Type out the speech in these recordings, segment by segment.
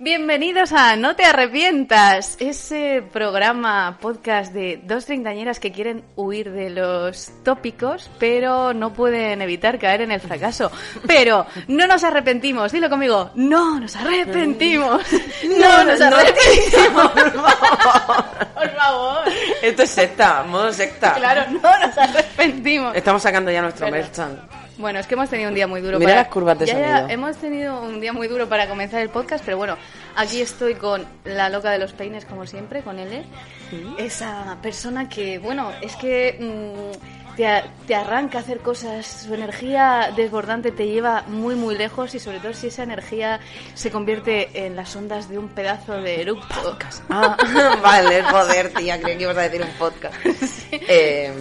Bienvenidos a No te arrepientas, ese programa podcast de dos treintañeras que quieren huir de los tópicos, pero no pueden evitar caer en el fracaso. Pero no nos arrepentimos, dilo conmigo, no nos arrepentimos, no nos arrepentimos, por favor, por favor. Esto es secta, modo secta. Claro, no nos arrepentimos. Estamos sacando ya nuestro merchan. Bueno, es que hemos tenido un día muy duro. Mira para... las curvas de Ya, ya, hemos tenido un día muy duro para comenzar el podcast, pero bueno, aquí estoy con la loca de los peines, como siempre, con L. Esa persona que, bueno, es que mm, te, a- te arranca a hacer cosas, su energía desbordante te lleva muy, muy lejos y sobre todo si esa energía se convierte en las ondas de un pedazo de eructo. Ah, vale, joder, tía, creí que ibas a decir un podcast. Eh,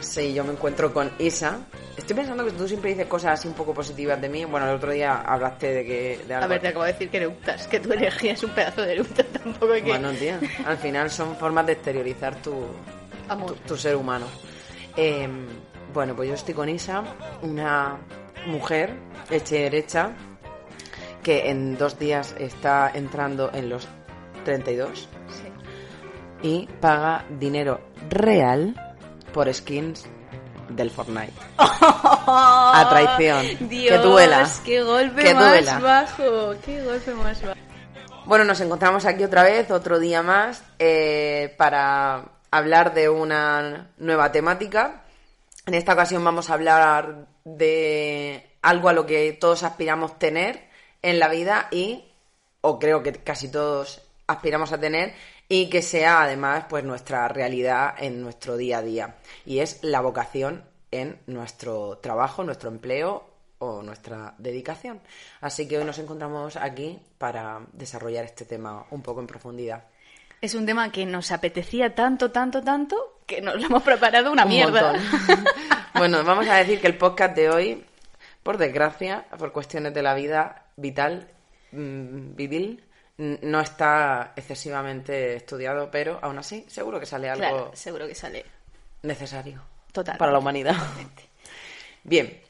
sí, yo me encuentro con Isa. Estoy pensando que tú siempre dices cosas así un poco positivas de mí. Bueno, el otro día hablaste de que... De A algo- ver, te acabo de decir que eructas, que tu energía es un pedazo de eructo, tampoco hay que... Bueno, tía, al final son formas de exteriorizar tu, Amor. tu, tu ser humano. Eh, bueno, pues yo estoy con Isa, una mujer hecha y derecha que en dos días está entrando en los 32 Sí. y paga dinero real por skins del Fortnite. A traición. Dios, que duela. qué golpe Que más duela. bajo, qué golpe más bajo. Bueno, nos encontramos aquí otra vez, otro día más, eh, para hablar de una nueva temática. En esta ocasión vamos a hablar de algo a lo que todos aspiramos tener en la vida y, o creo que casi todos aspiramos a tener, y que sea además pues nuestra realidad en nuestro día a día. Y es la vocación en nuestro trabajo, nuestro empleo o nuestra dedicación. Así que hoy nos encontramos aquí para desarrollar este tema un poco en profundidad. Es un tema que nos apetecía tanto, tanto, tanto, que nos lo hemos preparado una Un mierda. bueno, vamos a decir que el podcast de hoy, por desgracia, por cuestiones de la vida vital, mm, n- no está excesivamente estudiado, pero aún así seguro que sale algo Claro, seguro que sale. necesario Total. para la humanidad. Bien,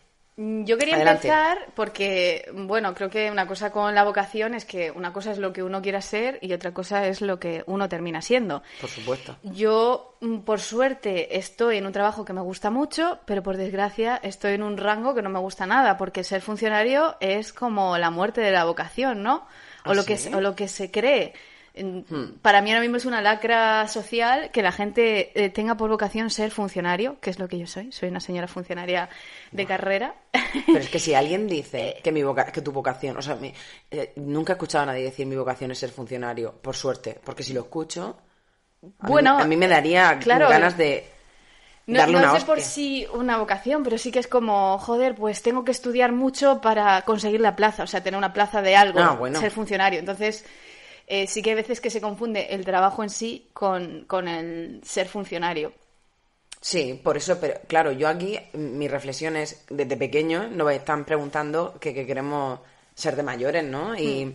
Mm, Yo quería Adelante. empezar porque, bueno, creo que una cosa con la vocación es que una cosa es lo que uno quiera ser y otra cosa es lo que uno termina siendo. por supuesto. Yo, mm, por suerte, estoy en un trabajo que me gusta mucho, pero por desgracia estoy en un rango que no me gusta nada, porque ser funcionario es como la muerte de la vocación, ¿no? O, ¿Ah, lo, que, sí? o lo que se cree. Hmm. Para mí ahora mismo es una lacra social que la gente eh, tenga por vocación ser funcionario, que es lo que yo soy. Soy una señora funcionaria de carrera. Pero es que si alguien dice que mi voca- que tu vocación, o sea, mi- eh, nunca he escuchado a nadie decir mi vocación es ser funcionario, por suerte, porque si lo escucho, a mí- Bueno, a mí, me daría claro, ganas de No, darle no una sé por sí una vocación, pero sí que es como, joder, pues tengo que estudiar mucho para conseguir la plaza, o sea, tener una plaza de algo, Ah, bueno. ser funcionario. Entonces, eh, sí que hay veces que se confunde el trabajo en sí con, con el ser funcionario. Sí, por eso, pero claro, yo aquí mi reflexión es, desde pequeño nos están preguntando que, que queremos ser de mayores, ¿no? Y Hmm.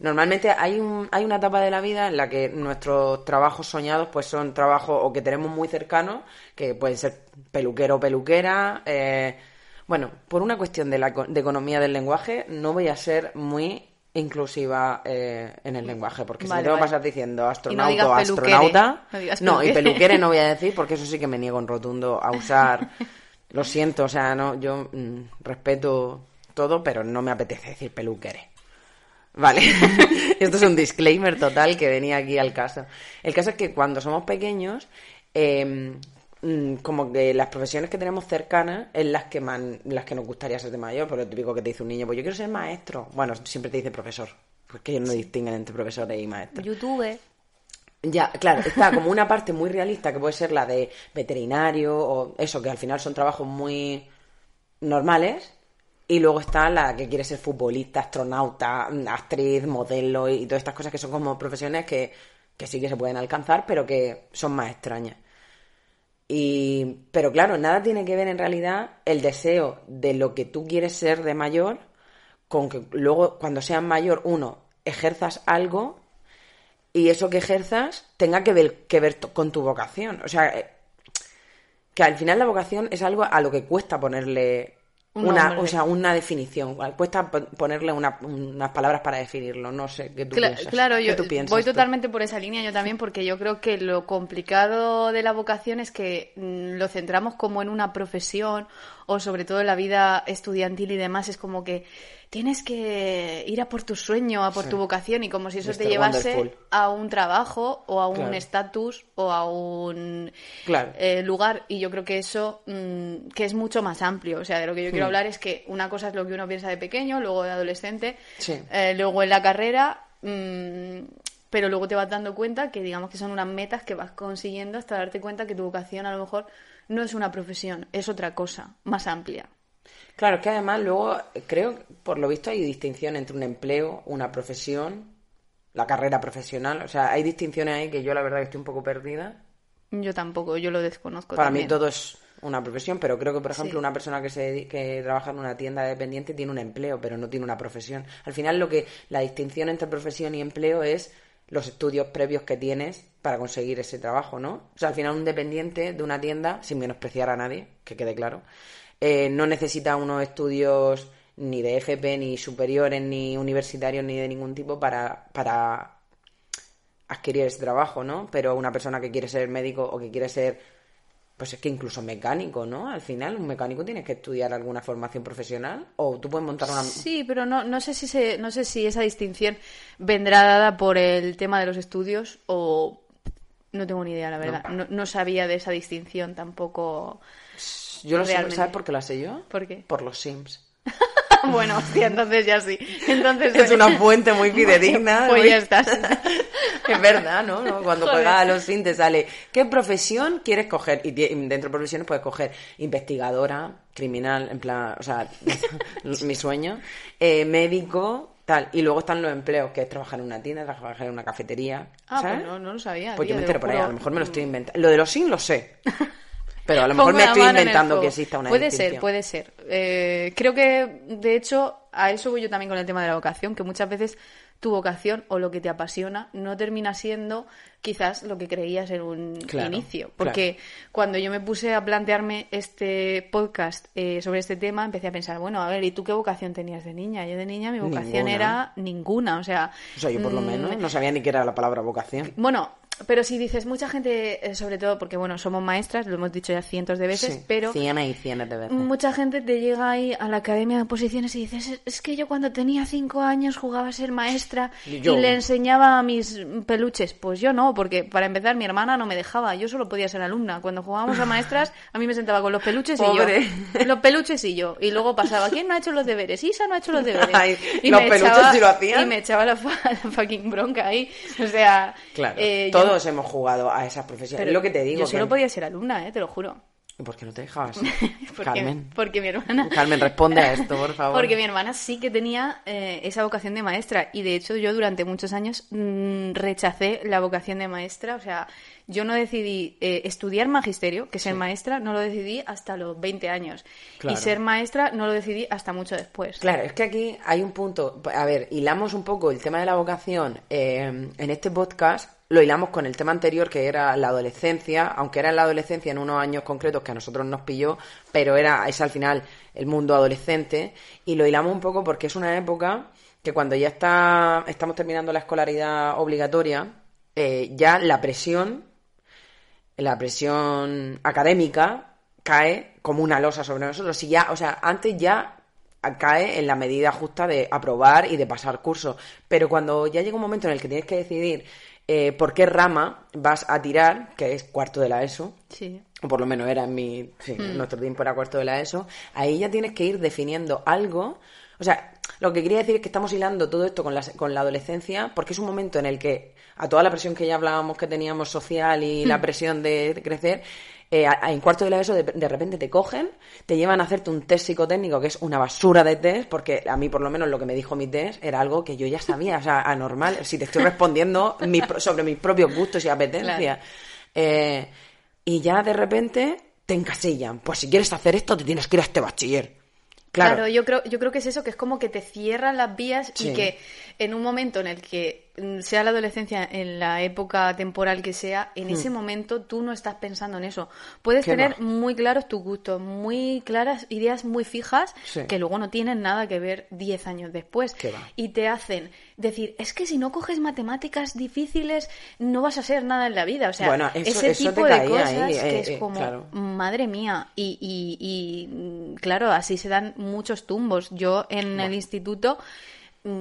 Normalmente hay, un, hay una etapa de la vida en la que nuestros trabajos soñados pues son trabajos o que tenemos muy cercanos, que pueden ser peluquero o peluquera. eh, bueno, por una cuestión de, la, de economía del lenguaje, no voy a ser muy inclusiva eh, en el lenguaje, porque si me tengo que vale. pasar diciendo Y no astronauta astronauta, No y peluquere no voy a decir porque eso sí que me niego en rotundo a usar. Lo siento, o sea, no, yo mm, respeto todo, pero no me apetece decir peluquere. Vale, esto es un disclaimer total que venía aquí al caso. El caso es que cuando somos pequeños, eh, como que las profesiones que tenemos cercanas es las que man- las que nos gustaría ser de mayor, por lo típico que te dice un niño, pues yo quiero ser maestro. Bueno, siempre te dice profesor, porque ellos no distinguen entre profesores y maestros. YouTube. Ya, claro, está como una parte muy realista que puede ser la de veterinario o eso, que al final son trabajos muy normales. Y luego está la que quiere ser futbolista, astronauta, actriz, modelo y todas estas cosas que son como profesiones que, que sí que se pueden alcanzar, pero que son más extrañas. Y, pero claro, nada tiene que ver en realidad el deseo de lo que tú quieres ser de mayor con que luego cuando seas mayor, uno, ejerzas algo y eso que ejerzas tenga que ver, que ver con tu vocación. O sea, eh, que al final la vocación es algo a lo que cuesta ponerle Un una, o sea, una definición. Cuesta pon- ponerle una- unas palabras para definirlo. No sé qué tú Cla- piensas. claro, ¿Qué yo tú piensas voy tú? totalmente por esa línea, yo también, porque yo creo que lo complicado de la vocación es que mm, lo centramos como en una profesión o sobre todo en la vida estudiantil y demás, es como que tienes que ir a por tu sueño, a por Sí. tu vocación y como si eso te llevase Wonderful. a un trabajo o a un Claro. estatus o a un Claro. eh, lugar y yo creo que eso mm, que es mucho más amplio, o sea, de lo que yo quiero hablar es que una cosa es lo que uno piensa de pequeño, luego de adolescente, Sí. eh, luego en la carrera, mm, pero luego te vas dando cuenta que digamos que son unas metas que vas consiguiendo hasta darte cuenta que tu vocación a lo mejor no es una profesión, es otra cosa, más amplia. Claro, es que además luego creo, por lo visto, hay distinción entre un empleo, una profesión, la carrera profesional. O sea, hay distinciones ahí que yo la verdad que estoy un poco perdida. Yo tampoco, yo lo desconozco. Para también. mí todo es una profesión, pero creo que, por ejemplo, Sí. una persona que se que trabaja en una tienda dependiente tiene un empleo, pero no tiene una profesión. Al final, lo que la distinción entre profesión y empleo es los estudios previos que tienes para conseguir ese trabajo, ¿no? O sea, al final un dependiente de una tienda, sin menospreciar a nadie, que quede claro, eh, no necesita unos estudios ni de FP, ni superiores, ni universitarios, ni de ningún tipo para, para adquirir ese trabajo, ¿no? Pero una persona que quiere ser médico o que quiere ser, pues es que incluso mecánico, ¿no? Al final, un mecánico tiene que estudiar alguna formación profesional o tú puedes montar una... Sí, pero no, no sé si se, no sé si esa distinción vendrá dada por el tema de los estudios o no tengo ni idea, la verdad. No, no sabía de esa distinción tampoco. Yo lo sé. ¿sabes por qué la sé yo? ¿Por qué? Por los Sims. bueno, hostia, entonces ya sí. Entonces Es una fuente muy fidedigna. Pues muy- ya estás. es verdad, ¿no? ¿no? Cuando juegas a los Sims te sale ¿qué profesión quieres coger? Y dentro de profesiones puedes coger investigadora, criminal, en plan, o sea, mi sueño, eh, médico, tal. Y luego están los empleos, que es trabajar en una tienda, trabajar en una cafetería. Ah, ¿sabes? pues no, no lo sabía. Pues tío, yo me te entero por ahí, a lo mejor me lo estoy inventando. Lo de los Sims lo sé. Pero a lo mejor me estoy inventando que exista una Puede distinción. ser, puede ser. Eh, creo que, de hecho, a eso voy yo también con el tema de la vocación, que muchas veces tu vocación o lo que te apasiona no termina siendo quizás lo que creías en un Claro, inicio. Porque cuando yo me puse a plantearme este podcast eh, sobre este tema, empecé a pensar, bueno, a ver, ¿y tú qué vocación tenías de niña? Yo de niña mi vocación Ninguna. era ninguna, o sea... O sea, yo por lo mm, menos no sabía ni qué era la palabra vocación. bueno, pero si dices, mucha gente, eh, sobre todo porque, bueno, somos maestras, lo hemos dicho ya cientos de veces, Sí, pero Cientos y cientos de veces. mucha gente te llega ahí a la academia de oposiciones y dices, "Es- que yo cuando tenía cinco años jugaba a ser maestra Y le enseñaba a mis peluches. Pues yo no, porque para empezar mi hermana no me dejaba, yo solo podía ser alumna. Cuando jugábamos a maestras, a mí me sentaba con los peluches Pobre. y yo. Los peluches y yo. Y luego pasaba, ¿quién no ha hecho los deberes? Isa no ha hecho los deberes. Ay, y los me peluches echaba- sí lo hacían. Y me echaba la, fucking bronca ahí. O sea, Claro, eh, yo- todos hemos jugado a esas profesiones. pero es lo que te digo. Yo que- solo podía ser alumna, eh, te lo juro. ¿Y ¿Por qué no te dejabas? Porque, Carmen. porque mi hermana. Carmen, responde a esto, por favor. Porque mi hermana sí que tenía eh, esa vocación de maestra y de hecho yo durante muchos años mm, rechacé la vocación de maestra, o sea, yo no decidí eh, estudiar magisterio, que ser maestra no lo decidí hasta los 20 años Claro. y ser maestra no lo decidí hasta mucho después. Claro, es que aquí hay un punto. A ver, hilamos un poco el tema de la vocación eh, en este podcast. Lo hilamos con el tema anterior, que era la adolescencia, aunque era en la adolescencia en unos años concretos que a nosotros nos pilló, pero era es al final el mundo adolescente. Y lo hilamos un poco porque es una época que cuando ya está, estamos terminando la escolaridad obligatoria, eh, ya la presión la presión académica cae como una losa sobre nosotros. Si ya, o sea, antes ya cae en la medida justa de aprobar y de pasar curso. Pero cuando ya llega un momento en el que tienes que decidir eh, por qué rama vas a tirar, que es cuarto de la ESO, Sí. o por lo menos era en mi, sí, en nuestro tiempo era cuarto de la ESO, ahí ya tienes que ir definiendo algo. O sea, lo que quería decir es que estamos hilando todo esto con la, con la adolescencia porque es un momento en el que a toda la presión que ya hablábamos que teníamos social y la presión de crecer, eh, a- a- en cuarto de la ESO de, de repente te cogen, te llevan a hacerte un test psicotécnico que es una basura de test, porque a mí por lo menos lo que me dijo mi test era algo que yo ya sabía, o sea, anormal, si te estoy respondiendo sobre mis propios gustos y apetencias. Eh, y ya de repente te encasillan, pues si quieres hacer esto te tienes que ir a este bachiller. Claro, Claro, yo creo, yo creo que es eso, que es como que te cierran las vías Sí. y que en un momento en el que sea la adolescencia, en la época temporal que sea, en ese momento tú no estás pensando en eso. Puedes Hmm. ¿Qué tener muy claros tus gustos, muy claras ideas muy fijas, Sí. que luego no tienen nada que ver 10 años después. Y te hacen decir, es que si no coges matemáticas difíciles, no vas a ser nada en la vida. O sea, Bueno, eso- ese eso tipo de cosas ahí, que eh, es eh, como, claro. Madre mía, y, y- y, mm, claro, así se dan muchos tumbos. Yo en el instituto, mm,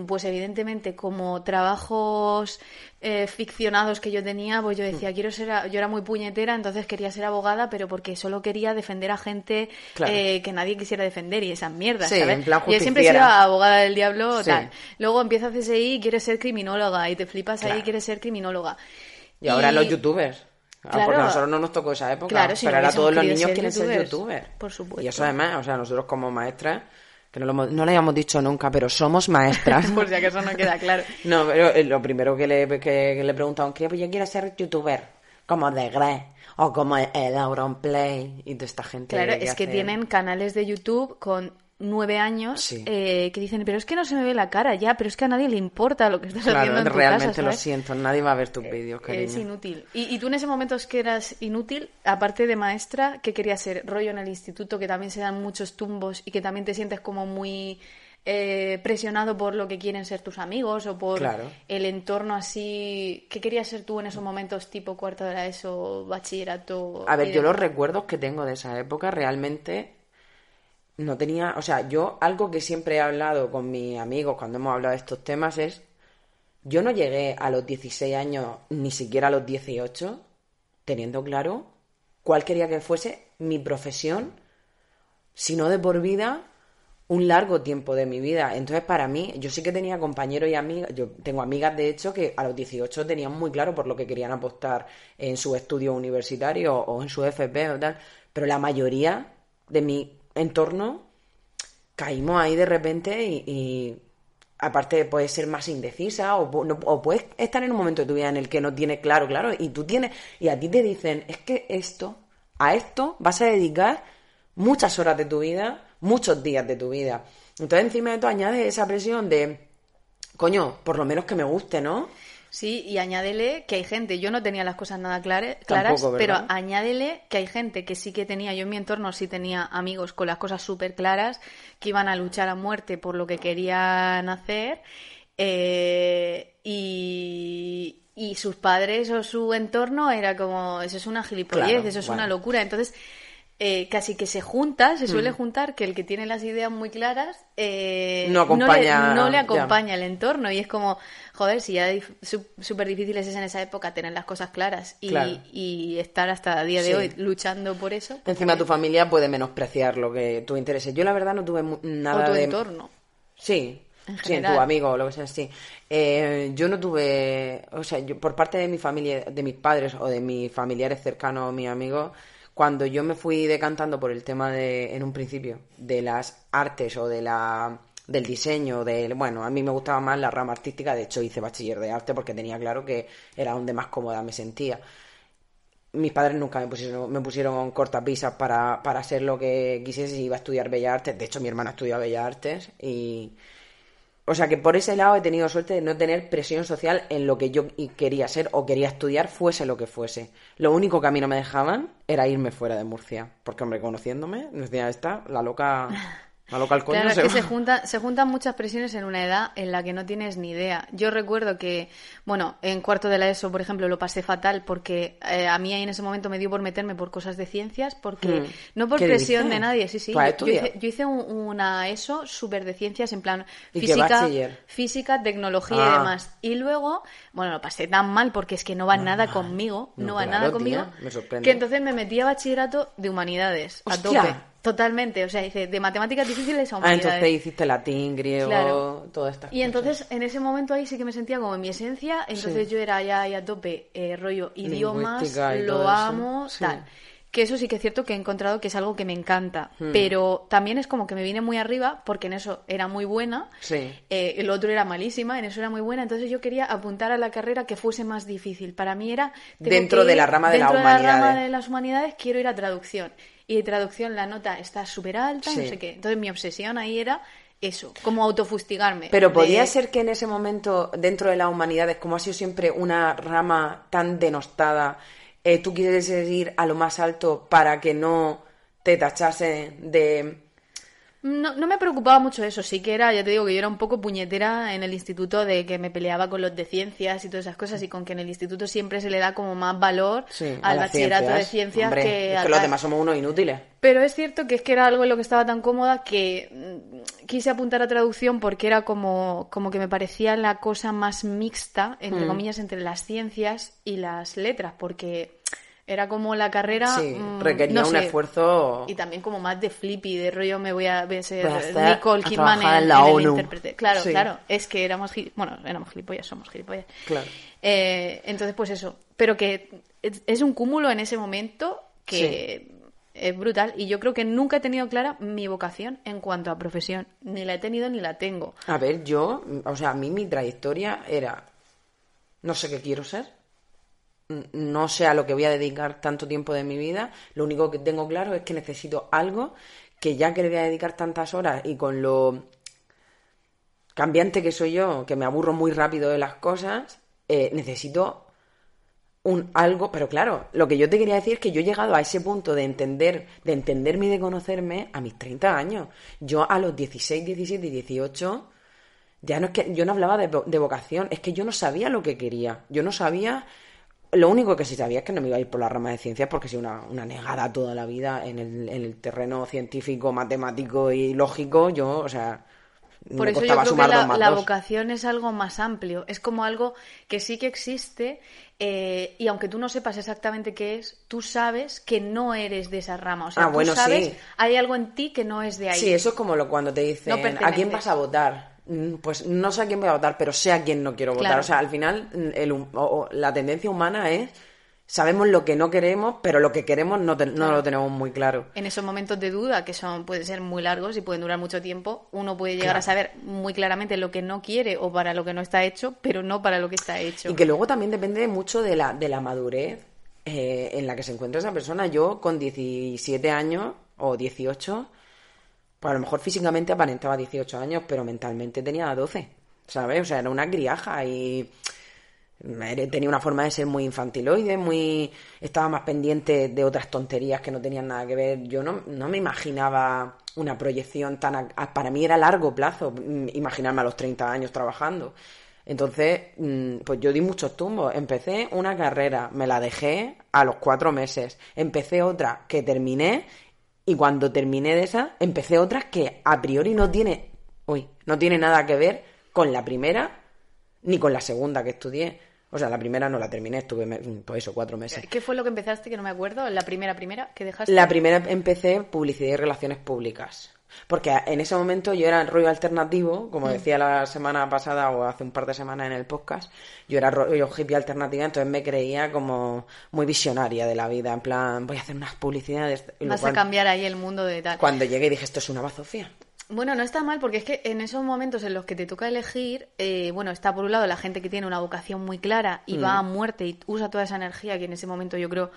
pues evidentemente como trabajos eh, ficcionados que yo tenía, pues yo decía, quiero ser, a- yo era muy puñetera, entonces quería ser abogada, pero porque solo quería defender a gente Claro. eh, que nadie quisiera defender y esas mierdas, Sí, ¿sabes? en plan yo siempre he sido abogada del diablo, Sí. tal. Luego empiezas CSI y quieres ser criminóloga y te flipas ahí y quieres ser criminóloga. y ahora los youtubers. Ah, Claro. porque a nosotros no nos tocó esa época. Claro, si pero no ahora todos los niños ser quieren ser youtubers. youtubers. Por supuesto. Y eso además, o sea, nosotros como maestras, que no lo, no le habíamos dicho nunca, pero somos maestras. Por si acaso no queda claro. No, pero eh, lo primero que le, que, que le preguntaban, que pues yo quiero ser youtuber, como de Grey, o como el Auronplay, y de esta gente. Claro, es que tienen canales de YouTube con nueve años Sí. eh, que dicen, pero es que no se me ve la cara ya, pero es que a nadie le importa lo que estás Claro, haciendo en tu realmente casa, lo siento, nadie va a ver tus vídeos, cariño. Es inútil. Y, y tú en ese momento es que eras inútil, aparte de maestra, ¿qué querías ser? Rollo en el instituto, que también se dan muchos tumbos y que también te sientes como muy eh, presionado por lo que quieren ser tus amigos o por Claro. el entorno así. ¿Qué querías ser tú en esos momentos tipo cuarto de la ESO, bachillerato? A ver, yo los demás? recuerdos que tengo de esa época realmente no tenía, o sea, yo algo que siempre he hablado con mis amigos cuando hemos hablado de estos temas es, yo no llegué a los 16 años, ni siquiera a los 18, teniendo claro cuál quería que fuese mi profesión, sino de por vida, un largo tiempo de mi vida. Entonces, para mí, yo sí que tenía compañeros y amigas, yo tengo amigas de hecho que a los 18 tenían muy claro por lo que querían apostar en su estudio universitario o en su FP o tal, pero la mayoría de mi entorno caímos ahí de repente y, aparte puedes ser más indecisa o, no- o puedes estar en un momento de tu vida en el que no tienes claro, claro, y tú tienes, y a ti te dicen, es que esto, a esto vas a dedicar muchas horas de tu vida, muchos días de tu vida. Entonces encima de todo añades esa presión de, coño, por lo menos que me guste, ¿no? Sí, y añádele que hay gente, yo no tenía las cosas nada clare- claras, Tampoco, pero añádele que hay gente que sí que tenía, yo en mi entorno sí tenía amigos con las cosas súper claras, que iban a luchar a muerte por lo que querían hacer, eh, y, y sus padres o su entorno era como, eso es una gilipollez, Claro, eso es bueno. una locura. Entonces, eh, casi que se junta, se Mm. suele juntar que el que tiene las ideas muy claras eh, No acompaña- le, no le ya. acompaña el entorno y es como, joder, si ya súper difícil es en esa época tener las cosas claras y, Claro. y estar hasta el día de Sí. hoy luchando por eso. pues, Encima tu familia puede menospreciar lo que tú intereses. Yo la verdad no tuve nada o tu de... entorno. Sí, En sí, en tu amigo o lo que sea, sí. Eh, yo no tuve, o sea, yo, por parte de mi familia, de mis padres o de mis familiares cercanos o mis amigos, cuando yo me fui decantando por el tema de, en un principio, de las artes o de la del diseño, del, bueno, a mí me gustaba más la rama artística, de hecho hice bachiller de arte porque tenía claro que era donde más cómoda me sentía mis padres nunca me pusieron, me pusieron cortapisas para, para hacer lo que quisiese si iba a estudiar Bellas Artes. De hecho, mi hermana estudia Bellas Artes y... O sea que por ese lado he tenido suerte de no tener presión social en lo que yo quería ser o quería estudiar, fuese lo que fuese. Lo único que a mí no me dejaban era irme fuera de Murcia. Porque, hombre, conociéndome, decía, esta, la loca... Al coño Claro, se que va". se, junta, se juntan muchas presiones en una edad en la que no tienes ni idea. Yo recuerdo que, bueno, en cuarto de la ESO, por ejemplo, lo pasé fatal porque eh, a mí ahí en ese momento me dio por meterme por cosas de ciencias, porque Hmm. no por ¿Qué presión de nadie, sí, sí. ¿Tú has Yo, hice, yo hice un- una ESO súper de ciencias, en plan ¿Y qué física, física, tecnología Ah. y demás. Y luego, bueno, lo pasé tan mal porque es que no va nada conmigo, no, No, va claro, nada tía, conmigo, me sorprende. que entonces me metí a bachillerato de humanidades, a tope. Totalmente, o sea, dice, de matemáticas difíciles a Ah, humanidades. entonces hiciste latín, griego, Claro. todas estas Y cosas. entonces en ese momento ahí sí que me sentía como en mi esencia, entonces Sí. yo era ya ahí a tope, eh, rollo idiomas, lo amo, Sí. tal. Que eso sí que es cierto que he encontrado que es algo que me encanta, Hmm. pero también es como que me vine muy arriba porque en eso era muy buena, Sí. eh, el otro era malísima, en eso era muy buena, entonces yo quería apuntar a la carrera que fuese más difícil. Para mí era... Dentro de la rama de las dentro la rama humanidades. de las humanidades quiero ir a traducción. Y de traducción la nota está súper alta, Sí. no sé qué. Entonces mi obsesión ahí era eso, como autofustigarme. Pero de- podría ser que en ese momento, dentro de las humanidades, como ha sido siempre una rama tan denostada, eh, tú quieres ir a lo más alto para que no te tachase de... No, no me preocupaba mucho eso, sí que era, ya te digo que yo era un poco puñetera en el instituto de que me peleaba con los de ciencias y todas esas cosas y con que en el instituto siempre se le da como más valor Sí, al bachillerato de ciencias. ciencias Hombre, que, es a- que los demás somos unos inútiles. Pero es cierto que es que era algo en lo que estaba tan cómoda que mm, quise apuntar a traducción porque era como, como que me parecía la cosa más mixta, Hmm. entre comillas, entre las ciencias y las letras, porque era como la carrera... Sí, mm, requería no un sé, esfuerzo... Y también como más de flippy, de rollo me voy a, voy a ser a Nicole Kidman trabajar en, en la en el ONU. intérprete. Claro, Sí. claro, es que éramos, bueno, éramos gilipollas, somos gilipollas. Claro. Eh, entonces, pues eso, pero que es, un cúmulo en ese momento que es brutal y yo creo que nunca he tenido clara mi vocación en cuanto a profesión, ni la he tenido ni la tengo. A ver, yo, o sea, a mí mi trayectoria era, no sé qué quiero ser, no sé a lo que voy a dedicar tanto tiempo de mi vida, lo único que tengo claro es que necesito algo que ya que le voy a dedicar tantas horas y con lo cambiante que soy yo, que me aburro muy rápido de las cosas, eh, necesito un algo, pero claro, lo que yo te quería decir es que yo he llegado a ese punto de entender, de entenderme y de conocerme a mis 30 años. Yo a los 16, 17 y 18 ya no es que yo no hablaba de, vo- de vocación, es que yo no sabía lo que quería. Yo no sabía lo único que sí sabía es que no me iba a ir por la rama de ciencias porque soy una, una negada toda la vida en el, en el terreno científico, matemático y lógico. Yo, o sea, Por eso yo creo que la, la vocación es algo más amplio, es como algo que sí que existe eh, y aunque tú no sepas exactamente qué es, tú sabes que no eres de esa rama. O sea, Ah, tú bueno, sabes, sí. hay algo en ti que no es de ahí. Sí, eso es como lo cuando te dicen, No ¿a quién vas a votar? Mm, Pues no sé a quién voy a votar, pero sé a quién no quiero votar. Claro. O sea, al final mm, el o- o la tendencia humana es, sabemos lo que no queremos, pero lo que queremos no, te- no lo tenemos muy claro. En esos momentos de duda, que son pueden ser muy largos y pueden durar mucho tiempo, uno puede llegar Claro. a saber muy claramente lo que no quiere o para lo que no está hecho, pero no para lo que está hecho. Y que luego también depende mucho de la, de la madurez eh, en la que se encuentra esa persona. Yo con 17 años o 18, pues a lo mejor físicamente aparentaba 18 años, pero mentalmente tenía 12, ¿sabes? O sea, era una criaja y tenía una forma de ser muy infantiloide, muy estaba más pendiente de otras tonterías que no tenían nada que ver. Yo no, no me imaginaba una proyección tan... para mí era largo plazo mm, imaginarme a los 30 años trabajando. Entonces, mm, pues yo di muchos tumbos. Empecé una carrera, me la dejé a los cuatro meses. Empecé otra que terminé y cuando terminé de esa, empecé otra que a priori no tiene, uy, no tiene nada que ver con la primera ni con la segunda que estudié. O sea, la primera no la terminé, estuve, pues eso, cuatro meses. ¿Qué fue lo que empezaste que no me acuerdo? La primera, primera que dejaste. La primera empecé publicidad y relaciones públicas. Porque en ese momento yo era rollo alternativo, como decía la semana pasada o hace un par de semanas en el podcast, yo era rollo hippie alternativa, entonces me creía como muy visionaria de la vida, en plan, voy a hacer unas publicidades. Vas a cambiar ahí el mundo de tal. Cuando llegué dije, esto es una bazofía. Bueno, no está mal porque es que en esos momentos en los que te toca elegir, eh, bueno, está por un lado la gente que tiene una vocación muy clara y Mm. va a muerte y usa toda esa energía que en ese momento yo creo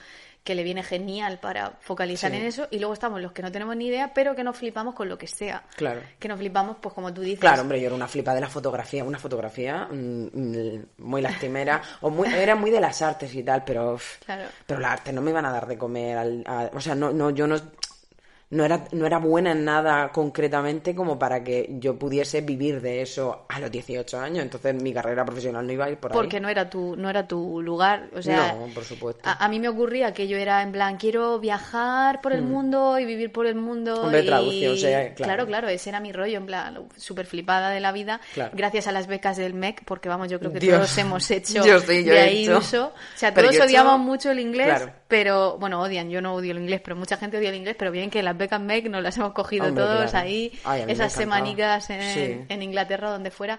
que le viene genial para focalizar Sí. en eso y luego estamos los que no tenemos ni idea pero que nos flipamos con lo que sea. Claro. Que nos flipamos, pues como tú dices. Claro, hombre, yo era una flipa de la fotografía, una fotografía mm, mm, muy lastimera, o muy, era muy de las artes y tal, pero, Claro. pero las artes no me iban a dar de comer, al- a- o sea, no, no, yo no, no era, no era buena en nada concretamente como para que yo pudiese vivir de eso a los 18 años, entonces mi carrera profesional no iba a ir por ahí. porque no era tu no era tu lugar o sea No, por supuesto. a, a mí me ocurría que yo era en plan quiero viajar por el mundo y vivir por el mundo. Hombre, y... traducción, claro. claro claro ese era mi rollo en plan súper flipada de la vida Claro. gracias a las becas del MEC porque vamos yo creo que Dios. todos hemos hecho Yo sí, yo de ahí hecho. uso o sea Pero todos hecho- odiamos mucho el inglés Claro. pero bueno odian yo no odio el inglés pero mucha gente odia el inglés pero bien que las MEC nos las hemos cogido Hombre, todos claro. ahí, Ay, esas semanicas en, Sí. en Inglaterra, donde fuera.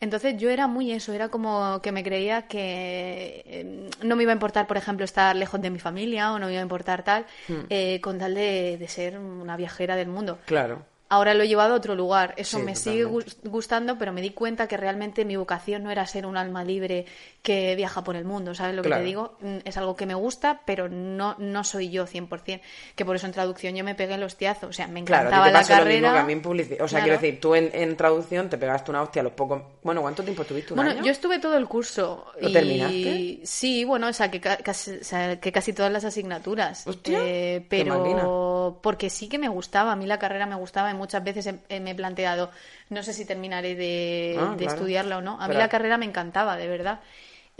Entonces yo era muy eso, era como que me creía que eh, no me iba a importar, por ejemplo, estar lejos de mi familia o no me iba a importar tal, Hmm. eh, con tal de, de ser una viajera del mundo. Claro. Ahora lo he llevado a otro lugar. Eso Sí, me sigue totalmente. gustando, pero me di cuenta que realmente mi vocación no era ser un alma libre que viaja por el mundo, ¿sabes lo que Claro. te digo? Mm, Es algo que me gusta, pero no, no soy yo 100%. Que por eso en traducción yo me pegué los tiazos. O sea, me Claro, encantaba ti te la carrera. lo mismo que a mí en publicidad. O sea, Claro. quiero decir, tú en, en traducción te pegaste una hostia a los pocos... Bueno, ¿cuánto tiempo estuviste? ¿Un Bueno, año? yo estuve todo el curso. ¿Lo y... terminaste? Sí, bueno, o sea, que ca- casi, o sea, que casi todas las asignaturas. Hostia, Eh, pero porque sí que me gustaba, a mí la carrera me gustaba y muchas veces he- me he planteado, no sé si terminaré de, Ah, de claro. estudiarla o no. A mí Pero- la carrera me encantaba, de verdad.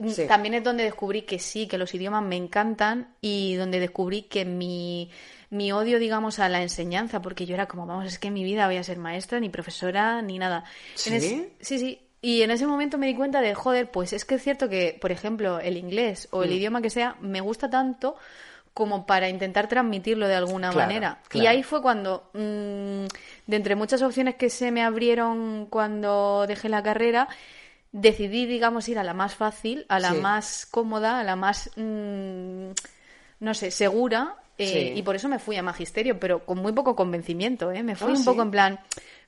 Sí. También es donde descubrí que sí, que los idiomas me encantan y donde descubrí que mi, mi odio, digamos, a la enseñanza, porque yo era como, vamos, es que en mi vida voy a ser maestra, ni profesora, ni nada. Es- ¿Sí? sí, sí. Y en ese momento me di cuenta de, joder, pues es que es cierto que, por ejemplo, el inglés o Mm. el idioma que sea, me gusta tanto como para intentar transmitirlo de alguna Claro, manera. Y ahí fue cuando, mm, de entre muchas opciones que se me abrieron cuando dejé la carrera, decidí, digamos, ir a la más fácil, a la Sí. más cómoda, a la más, mm, no sé, segura. eh, Sí. Y por eso me fui a magisterio, pero con muy poco convencimiento, ¿eh? Me fui Ah, un ¿sí? poco en plan,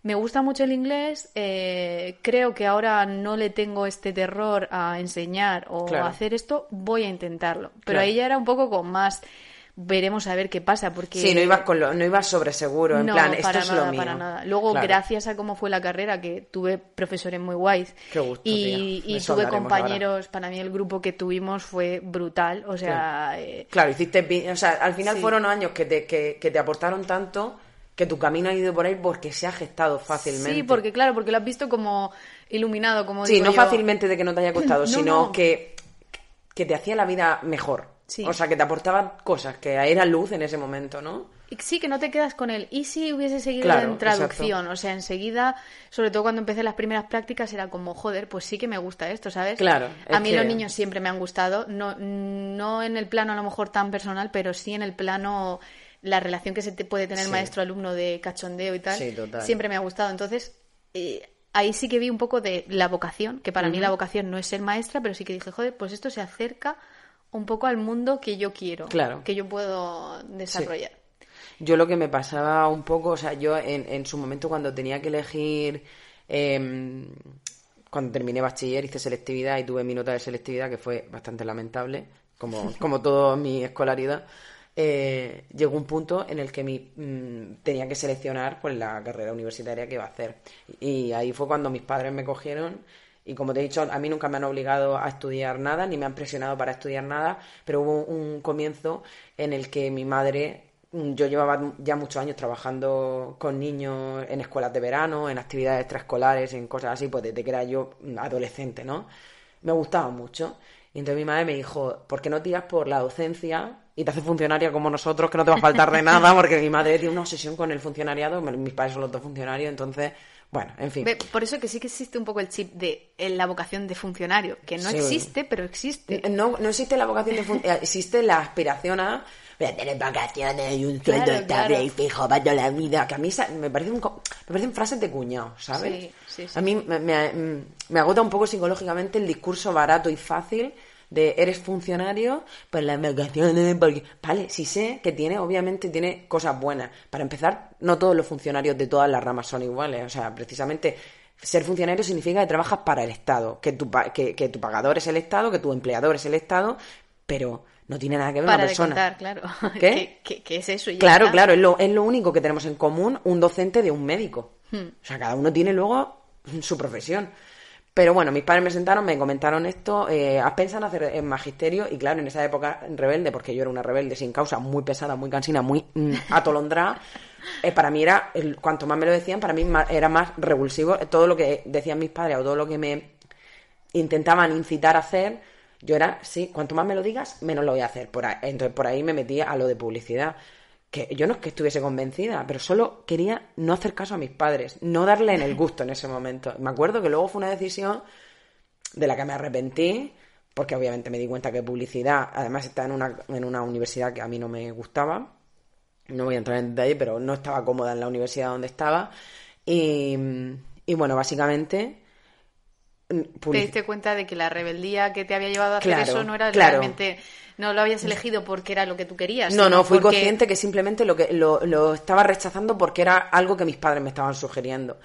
me gusta mucho el inglés, eh, creo que ahora no le tengo este terror a enseñar o Claro. a hacer esto, voy a intentarlo. Pero Claro. ahí ya era un poco con más, veremos a ver qué pasa, porque... Sí, no ibas, con lo, no ibas sobre seguro, en No, plan, esto para es nada, lo mío. para nada. Luego, Claro. gracias a cómo fue la carrera, que tuve profesores muy guays. Qué gusto, y, y tuve compañeros, para mí el grupo que tuvimos fue brutal. O sea, eh, Claro, hiciste o sea, al final Sí. fueron años que te, que, que te aportaron tanto que tu camino ha ido por ahí porque se ha gestado fácilmente. sí, porque claro, porque lo has visto como iluminado, como Sí, digo no yo. fácilmente de que no te haya costado, No, sino no. Que, que te hacía la vida mejor. Sí. O sea, que te aportaban cosas que era luz en ese momento, ¿no? Y Sí, que no te quedas con él. ¿Y si hubiese seguido Claro, en traducción? O sea, enseguida, sobre todo cuando empecé las primeras prácticas, era como, joder, pues sí que me gusta esto, ¿sabes? Claro, A mí que- los niños siempre me han gustado, no, no en el plano a lo mejor tan personal, pero sí en el plano, la relación que se te puede tener Sí. maestro-alumno de cachondeo y tal, Sí, total. siempre me ha gustado. Entonces, eh, ahí sí que vi un poco de la vocación, que para mí la vocación no es ser maestra, pero sí que dije, joder, pues esto se acerca un poco al mundo que yo quiero, Claro. que yo puedo desarrollar. Yo lo que me pasaba un poco, o sea, yo en, en su momento cuando tenía que elegir, em, cuando terminé bachiller hice selectividad y tuve mi nota de selectividad que fue bastante lamentable, como, como toda mi escolaridad, eh, llegó un punto en el que mi, mm, tenía que seleccionar pues, la carrera universitaria que iba a hacer. Y ahí fue cuando mis padres me cogieron y como te he dicho, a mí nunca me han obligado a estudiar nada, ni me han presionado para estudiar nada, pero hubo un comienzo en el que mi madre, mm, yo llevaba ya muchos años trabajando con niños en escuelas de verano, en actividades extraescolares, en cosas así, pues desde que era yo adolescente, ¿no? Me gustaba mucho. Y entonces mi madre me dijo, ¿por qué no tiras por la docencia y te haces funcionaria como nosotros, que no te va a faltar de nada? Porque mi madre tiene una obsesión con el funcionariado, mis padres son los dos funcionarios, entonces, bueno, en fin. Por eso que sí que existe un poco el chip de la vocación de funcionario, que no Sí. existe, pero existe. No, no existe la vocación de fun- eh, existe la aspiración a voy a tener vacaciones y un sueldo Claro, estable claro. y fijo para toda la vida. Que a mí me, parece un me parecen frases de cuñado, ¿sabes? Sí, sí, sí. A mí me, me- me agota un poco psicológicamente el discurso barato y fácil de eres funcionario, pues las vacaciones, porque... Vale, sí sé que tiene, obviamente tiene cosas buenas. Para empezar, no todos los funcionarios de todas las ramas son iguales. O sea, precisamente ser funcionario significa que trabajas para el Estado, que tu, que, que tu pagador es el Estado, que tu empleador es el Estado, pero no tiene nada que ver para una persona. contar, claro. ¿Qué? es eso. Claro, está. claro, es lo, es lo único que tenemos en común un docente de un médico. Hmm. O sea, cada uno tiene luego su profesión. Pero bueno, mis padres me sentaron, me comentaron esto, eh, ¿has pensado en hacer en magisterio? Y claro, en esa época rebelde, porque yo era una rebelde sin causa, muy pesada, muy cansina, muy mm, atolondrada, eh, para mí era, el- cuanto más me lo decían, para mí era más revulsivo todo lo que decían mis padres o todo lo que me intentaban incitar a hacer, yo era, sí, cuanto más me lo digas, menos lo voy a hacer. Por ahí- entonces por ahí me metí a lo de publicidad. Que yo no es que estuviese convencida, pero solo quería no hacer caso a mis padres, no darle en el gusto en ese momento. Me acuerdo que luego fue una decisión de la que me arrepentí, porque obviamente me di cuenta que publicidad, además está en una, en una universidad que a mí no me gustaba, no voy a entrar en detalle, pero no estaba cómoda en la universidad donde estaba. Y, y bueno, básicamente... Te diste cuenta de que la rebeldía que te había llevado a hacer Claro, eso no era claro. realmente... No lo habías elegido porque era lo que tú querías. No, no, fui porque- consciente que simplemente lo, que, lo, lo estaba rechazando porque era algo que mis padres me estaban sugiriendo.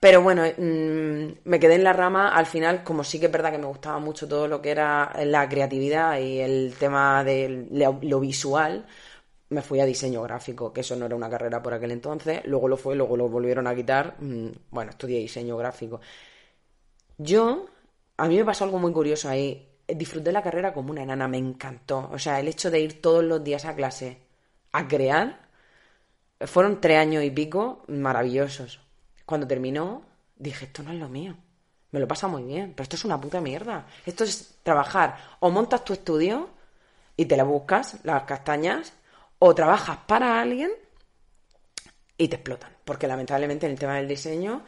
Pero bueno, mm, me quedé en la rama al final, como sí que es verdad que me gustaba mucho todo lo que era la creatividad y el tema de lo, lo visual, me fui a diseño gráfico, que eso no era una carrera por aquel entonces, luego lo fue, luego lo volvieron a quitar, mm, bueno, estudié diseño gráfico. Yo, a mí me pasó algo muy curioso ahí. Disfruté la carrera como una enana, me encantó. O sea, el hecho de ir todos los días a clase a crear, fueron tres años y pico maravillosos. Cuando terminó, dije, esto no es lo mío. Me lo pasa muy bien, pero esto es una puta mierda. Esto es trabajar. O montas tu estudio y te la buscas, las castañas, o trabajas para alguien y te explotan. Porque lamentablemente en el tema del diseño,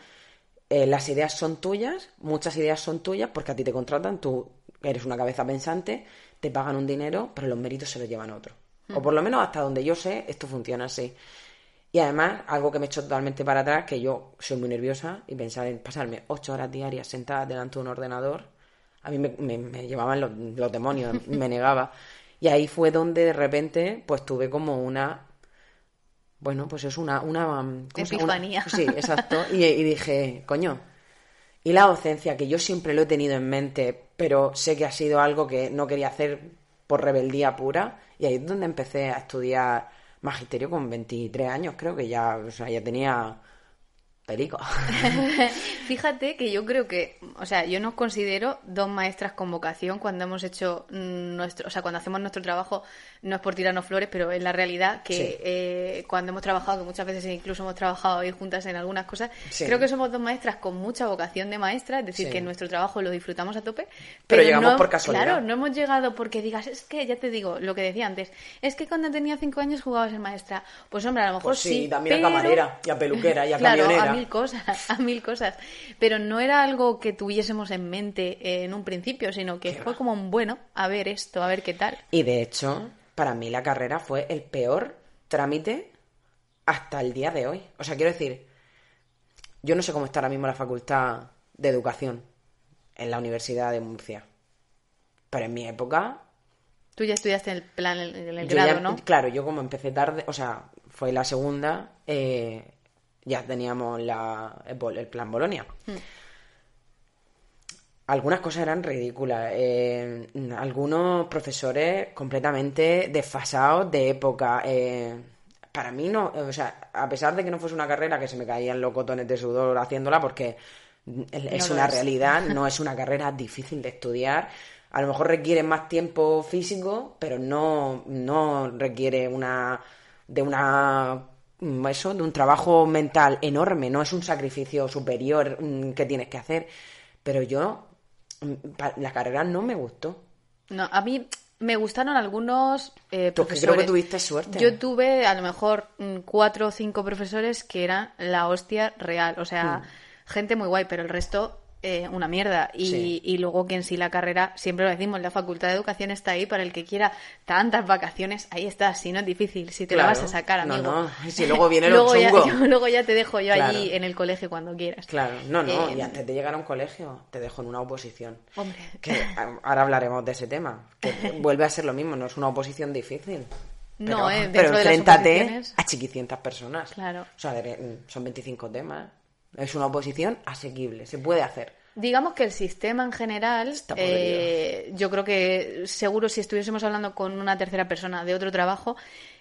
eh, las ideas son tuyas, muchas ideas son tuyas porque a ti te contratan, tú eres una cabeza pensante, te pagan un dinero, pero los méritos se los llevan otros. O por lo menos hasta donde yo sé, esto funciona así. Y además, algo que me echó totalmente para atrás, que yo soy muy nerviosa y pensar en pasarme ocho horas diarias sentada delante de un ordenador, a mí me, llevaban los, los demonios, me negaba. Y ahí fue donde de repente, pues tuve como una bueno, pues es una... una ¿cómo se llama? Una- Epifanía. sí, exacto. Y, y dije, coño, y la docencia, que yo siempre lo he tenido en mente, pero sé que ha sido algo que no quería hacer por rebeldía pura, y ahí es donde empecé a estudiar magisterio con 23 años, creo que ya, o sea, ya tenía perico. Fíjate que yo creo que, o sea, yo nos considero dos maestras con vocación cuando hemos hecho nuestro, o sea, cuando hacemos nuestro trabajo, no es por tirarnos flores, pero es la realidad que Sí. eh, cuando hemos trabajado, que muchas veces incluso hemos trabajado ahí juntas en algunas cosas, Sí. creo que somos dos maestras con mucha vocación de maestra, es decir, Sí. que nuestro trabajo lo disfrutamos a tope. Pero llegamos no- por casualidad. Claro, no hemos llegado porque digas, es que, ya te digo, lo que decía antes, es que cuando tenía cinco años jugaba a ser maestra. Pues hombre, a lo mejor Pues sí, también a camarera, y a peluquera, y a claro, camionera. A mil cosas, a mil cosas. Pero no era algo que tuviésemos en mente eh, en un principio, sino que Qué fue va. como un bueno, a ver esto, a ver qué tal. Y de hecho, para mí la carrera fue el peor trámite hasta el día de hoy. O sea, quiero decir, yo no sé cómo está ahora mismo la facultad de educación en la Universidad de Murcia. Pero en mi época, Tú ya estudiaste el plan, el yo grado, ya- ¿no? claro, yo como empecé tarde, o sea, fue la segunda, eh, ya teníamos la, el, plan Bolonia. Hmm. Algunas cosas eran ridículas. eh, algunos profesores completamente desfasados de época. eh, para mí no, o sea, a pesar de que no fuese una carrera que se me caían los cotones de sudor haciéndola, porque es una es. realidad, no es una carrera difícil de estudiar. A lo mejor requiere más tiempo físico, pero no, no requiere una de una eso, de un trabajo mental enorme, no es un sacrificio superior mm, que tienes que hacer. Pero yo, mm, la carrera no me gustó. No, a mí me gustaron algunos eh, creo profesores. que tuviste suerte. Yo tuve a lo mejor mm, cuatro o cinco profesores que eran la hostia real, o sea, gente muy guay, pero el resto eh, una mierda. Y, Sí. y luego que en sí la carrera, siempre lo decimos, la Facultad de Educación está ahí para el que quiera tantas vacaciones, ahí está, si no es difícil, si te la Claro. vas a sacar, No, amigo. no, si luego viene lo luego ya, chungo. yo- luego ya te dejo yo Claro. allí en el colegio cuando quieras. Claro, no, no, Eh, y antes de llegar a un colegio te dejo en una oposición. Hombre. Que ahora hablaremos de ese tema. Que vuelve a ser lo mismo, no es una oposición difícil. No, pero, eh, pero dentro de las enfréntate a chiquicientas personas. Claro. O sea, son 25 temas. Es una oposición asequible, se puede hacer. Digamos que el sistema en general, eh, yo creo que seguro si estuviésemos hablando con una tercera persona de otro trabajo,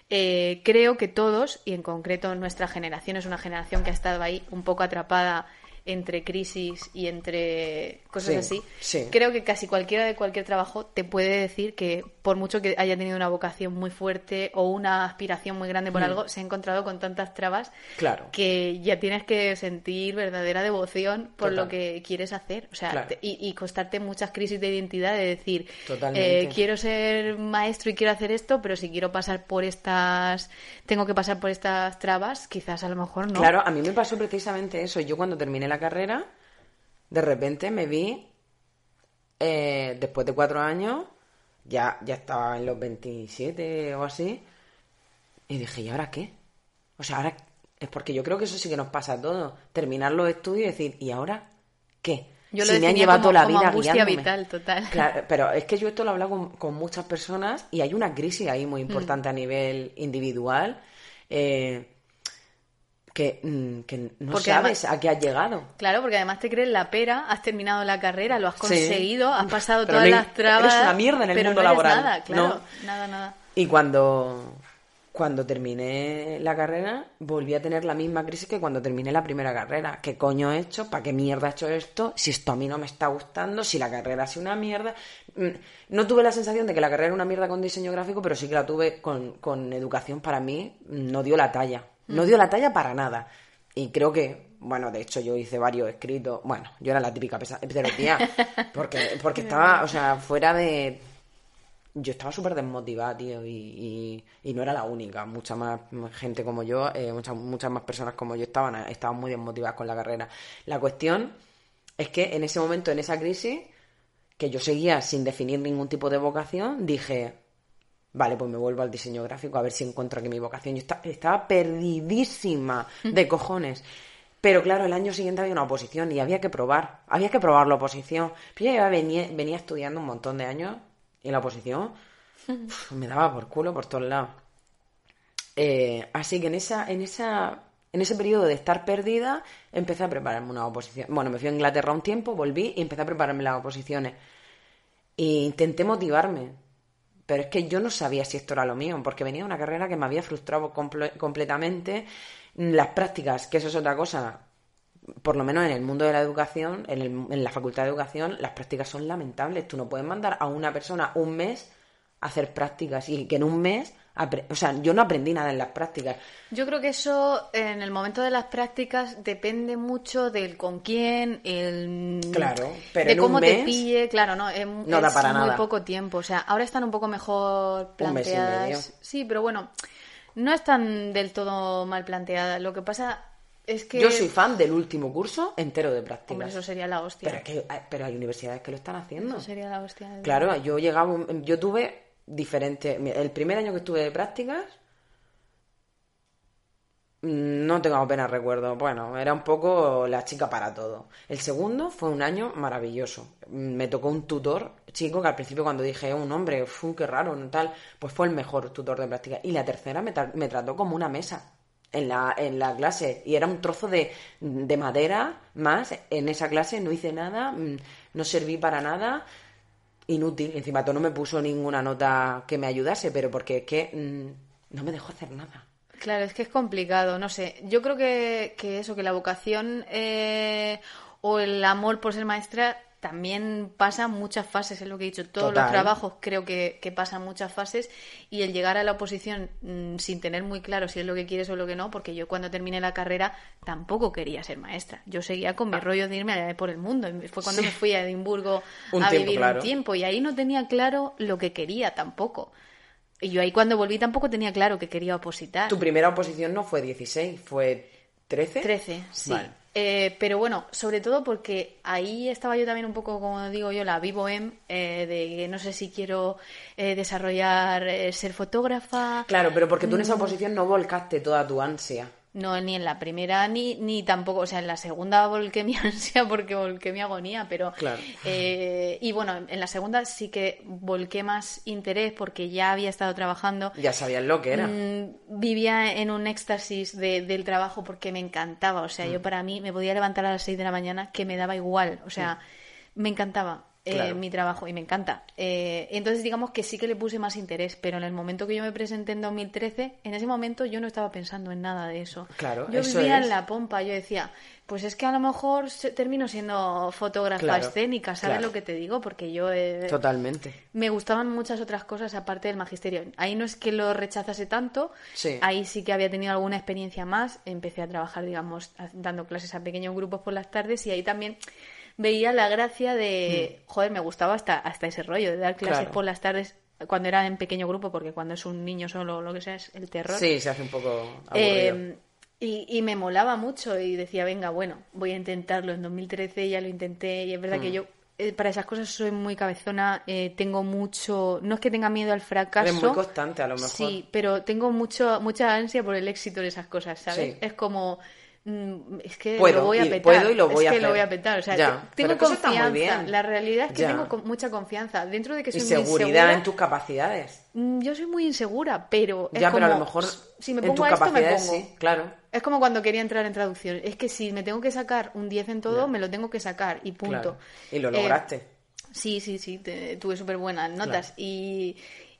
eh, creo que todos, y en concreto nuestra generación es una generación que ha estado ahí un poco atrapada entre crisis y entre cosas Sí, así, sí. creo que casi cualquiera de cualquier trabajo te puede decir que por mucho que haya tenido una vocación muy fuerte o una aspiración muy grande por algo, se ha encontrado con tantas trabas. Claro. que ya tienes que sentir verdadera devoción por Total. lo que quieres hacer. O sea, Claro. te- y, y costarte muchas crisis de identidad de decir, eh, quiero ser maestro y quiero hacer esto, pero si quiero pasar por estas, tengo que pasar por estas trabas, quizás a lo mejor no. Claro, a mí me pasó precisamente eso. Yo cuando terminé la carrera, de repente me vi, eh, después de cuatro años, ya, ya estaba en los 27 o así, Y dije, ¿y ahora qué? O sea, ahora es porque yo creo que eso sí que nos pasa a todos. Terminar los estudios y decir, ¿y ahora qué? Yo si lo me han llevado como- toda la vida angustia guiándome. vital, total. Claro, pero es que yo esto lo he hablado con, con muchas personas y hay una crisis ahí Mm. muy importante a nivel individual eh, que, mm, que no Porque sabes a qué has llegado. Claro, porque además te crees la pera, has terminado la carrera, lo has Sí. conseguido, has pasado Pero todas no- las trabas. eres una mierda en el pero mundo no eres laboral. Nada, claro, No. nada, nada. Y cuando, cuando terminé la carrera, volví a tener la misma crisis que cuando terminé la primera carrera. ¿Qué coño he hecho? ¿Para qué mierda he hecho esto? Si esto a mí no me está gustando, si la carrera ha sido una mierda. Mm, No tuve la sensación de que la carrera era una mierda con diseño gráfico, pero sí que la tuve con, con educación para mí. No dio la talla. No dio la talla para nada. Y creo que, bueno, de hecho yo hice varios escritos. Bueno, yo era la típica pesa- tía porque, porque estaba, o sea, fuera de yo estaba súper desmotivada, tío, y, y- y no era la única. Mucha más gente como yo, eh, muchas, muchas más personas como yo estaban, estaban muy desmotivadas con la carrera. La cuestión es que en ese momento, en esa crisis, que yo seguía sin definir ningún tipo de vocación, dije, vale, pues me vuelvo al diseño gráfico a ver si encuentro aquí mi vocación. Yo esta- estaba perdidísima de cojones. Pero claro, el año siguiente había una oposición y había que probar, había que probar la oposición. Yo ya venía, venía estudiando un montón de años y la oposición me daba por culo por todos lados. Eh, así que en esa, en esa, en ese periodo de estar perdida, empecé a prepararme una oposición. Bueno, me fui a Inglaterra un tiempo, volví y empecé a prepararme las oposiciones. E intenté motivarme, pero es que yo no sabía si esto era lo mío, porque venía de una carrera que me había frustrado comple- completamente. Las prácticas, que eso es otra cosa, por lo menos en el mundo de la educación, en, el- en la facultad de educación, las prácticas son lamentables. Tú no puedes mandar a una persona un mes a hacer prácticas y que en un mes, o sea, yo no aprendí nada en las prácticas. Yo creo que eso en el momento de las prácticas depende mucho del con quién, el Claro, pero de en un cómo te pille, claro, no, es, no da es para muy nada. poco tiempo, o sea, ahora están un poco mejor Un mes y medio. planteadas. Sí, pero bueno, no están del todo mal planteadas. Lo que pasa es que Yo soy fan del último curso entero de prácticas. Hombre, eso sería la hostia. pero, es que, hay- pero hay universidades que lo están haciendo. Eso sería la hostia. Claro, yo llegaba, yo tuve diferentes. El primer año que estuve de prácticas, mm, no tengo apenas recuerdo. Bueno, era un poco la chica para todo. El segundo fue un año maravilloso. Mm, Me tocó un tutor chico que al principio cuando dije "Eh, un hombre, fu, qué raro, tal, pues fue el mejor tutor de prácticas. Y la tercera me, me trató como una mesa. En la, en la clase y era un trozo de, de madera más en esa clase no hice nada mm, no serví para nada inútil. Encima todo no me puso ninguna nota que me ayudase, pero porque es que mm, no me dejó hacer nada. Claro, es que es complicado, no sé. Yo creo que, que eso, que la vocación eh, o el amor por ser maestra también pasa muchas fases, es lo que he dicho. Todos Total. los trabajos creo que, que pasan muchas fases y el llegar a la oposición mm, sin tener muy claro si es lo que quieres o lo que no, porque yo cuando terminé la carrera tampoco quería ser maestra. Yo seguía con mi rollo de irme a por el mundo. Fue cuando Ah. Sí. me fui a Edimburgo Un a tiempo, vivir claro. un tiempo y ahí no tenía claro lo que quería tampoco. Y yo ahí cuando volví tampoco tenía claro que quería opositar. Tu primera oposición no fue 16, fue 13. 13, sí. Vale. Eh, pero bueno, sobre todo porque ahí estaba yo también un poco, como digo yo, la vivo em, eh, de que no sé si quiero eh, desarrollar, eh, ser fotógrafa. Claro, pero porque tú en Mm. esa oposición no volcaste toda tu ansia. No, ni en la primera ni, ni tampoco, o sea, en la segunda volqué mi ansia porque volqué mi agonía, pero... Claro. eh, y bueno, en la segunda sí que volqué más interés porque ya había estado trabajando. Ya sabías lo que era. Mm, vivía en un éxtasis de- del trabajo porque me encantaba. O Mm. sea, yo para mí me podía levantar a las 6 de la mañana que me daba igual. O sea, me encantaba eh, mi trabajo y me encanta. Eh, entonces, digamos que sí que le puse más interés, pero en el momento que yo me presenté en 2013, en ese momento yo no estaba pensando en nada de eso. Claro, yo eso vivía es. en la pompa. Yo decía, pues es que a lo mejor termino siendo fotógrafa Claro, escénica, ¿sabes claro. lo que te digo? Porque yo... eh, Totalmente. me gustaban muchas otras cosas aparte del magisterio. Ahí no es que lo rechazase tanto, Sí. ahí sí que había tenido alguna experiencia más. Empecé a trabajar, digamos, dando clases a pequeños grupos por las tardes y ahí también veía la gracia de, joder, me gustaba hasta, hasta ese rollo de dar clases. Claro. por las tardes cuando era en pequeño grupo, porque cuando es un niño solo lo que sea es el terror. Sí, se hace un poco aburrido. Eh, y, y me molaba mucho y decía, venga, bueno, voy a intentarlo. En 2013 ya lo intenté y es verdad que yo eh, para esas cosas soy muy cabezona, eh, tengo mucho, no es que tenga miedo al fracaso. Eres muy constante a lo mejor. Sí, pero tengo mucho, mucha ansia por el éxito de esas cosas, ¿sabes? Sí. Es como, mm, es que Puedo, lo voy a petar. puedo y lo voy es a que hacer. lo voy a petar, o sea, Ya, te- tengo confianza. bien. La realidad es que Ya. tengo mucha confianza. Dentro de que soy Y muy seguridad insegura, en tus capacidades. mm, yo soy muy insegura, pero es Ya, pero a lo mejor si me en pongo tus a esto me pongo. sí, claro. Es como cuando quería entrar en traducción. Es que si me tengo que sacar un 10 en todo, me lo tengo que sacar y punto. claro. Y lo Eh, lograste. Sí, sí, sí, te- tuve súper buenas notas. Y,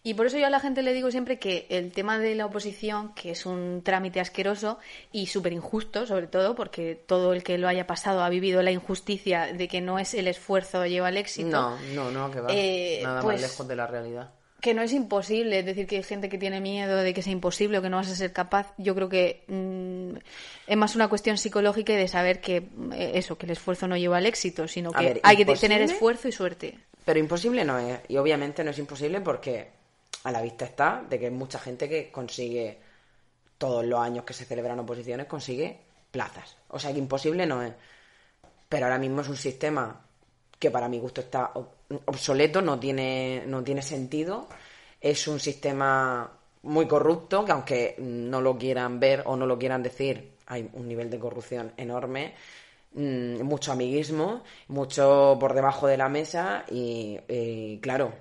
y por eso yo a la gente le digo siempre que el tema de la oposición, que es un trámite asqueroso y súper injusto, sobre todo, porque todo el que lo haya pasado ha vivido la injusticia de que no es el esfuerzo lleva al éxito. No, no, no, que va. Eh, Nada pues- más lejos de la realidad. Que no es imposible, es decir, que hay gente que tiene miedo de que sea imposible o que no vas a ser capaz. Yo creo que mm, es más una cuestión psicológica y de saber que eh, eso, que el esfuerzo no lleva al éxito, sino que ver, hay que tener esfuerzo y suerte. Pero imposible no es. Y obviamente no es imposible porque a la vista está de que hay mucha gente que consigue, todos los años que se celebran oposiciones, consigue plazas. O sea que imposible no es. Pero ahora mismo es un sistema que para mi gusto está ob- obsoleto, no tiene, no tiene sentido. Es un sistema muy corrupto, que aunque no lo quieran ver o no lo quieran decir, hay un nivel de corrupción enorme, mm, mucho amiguismo, mucho por debajo de la mesa y, claro,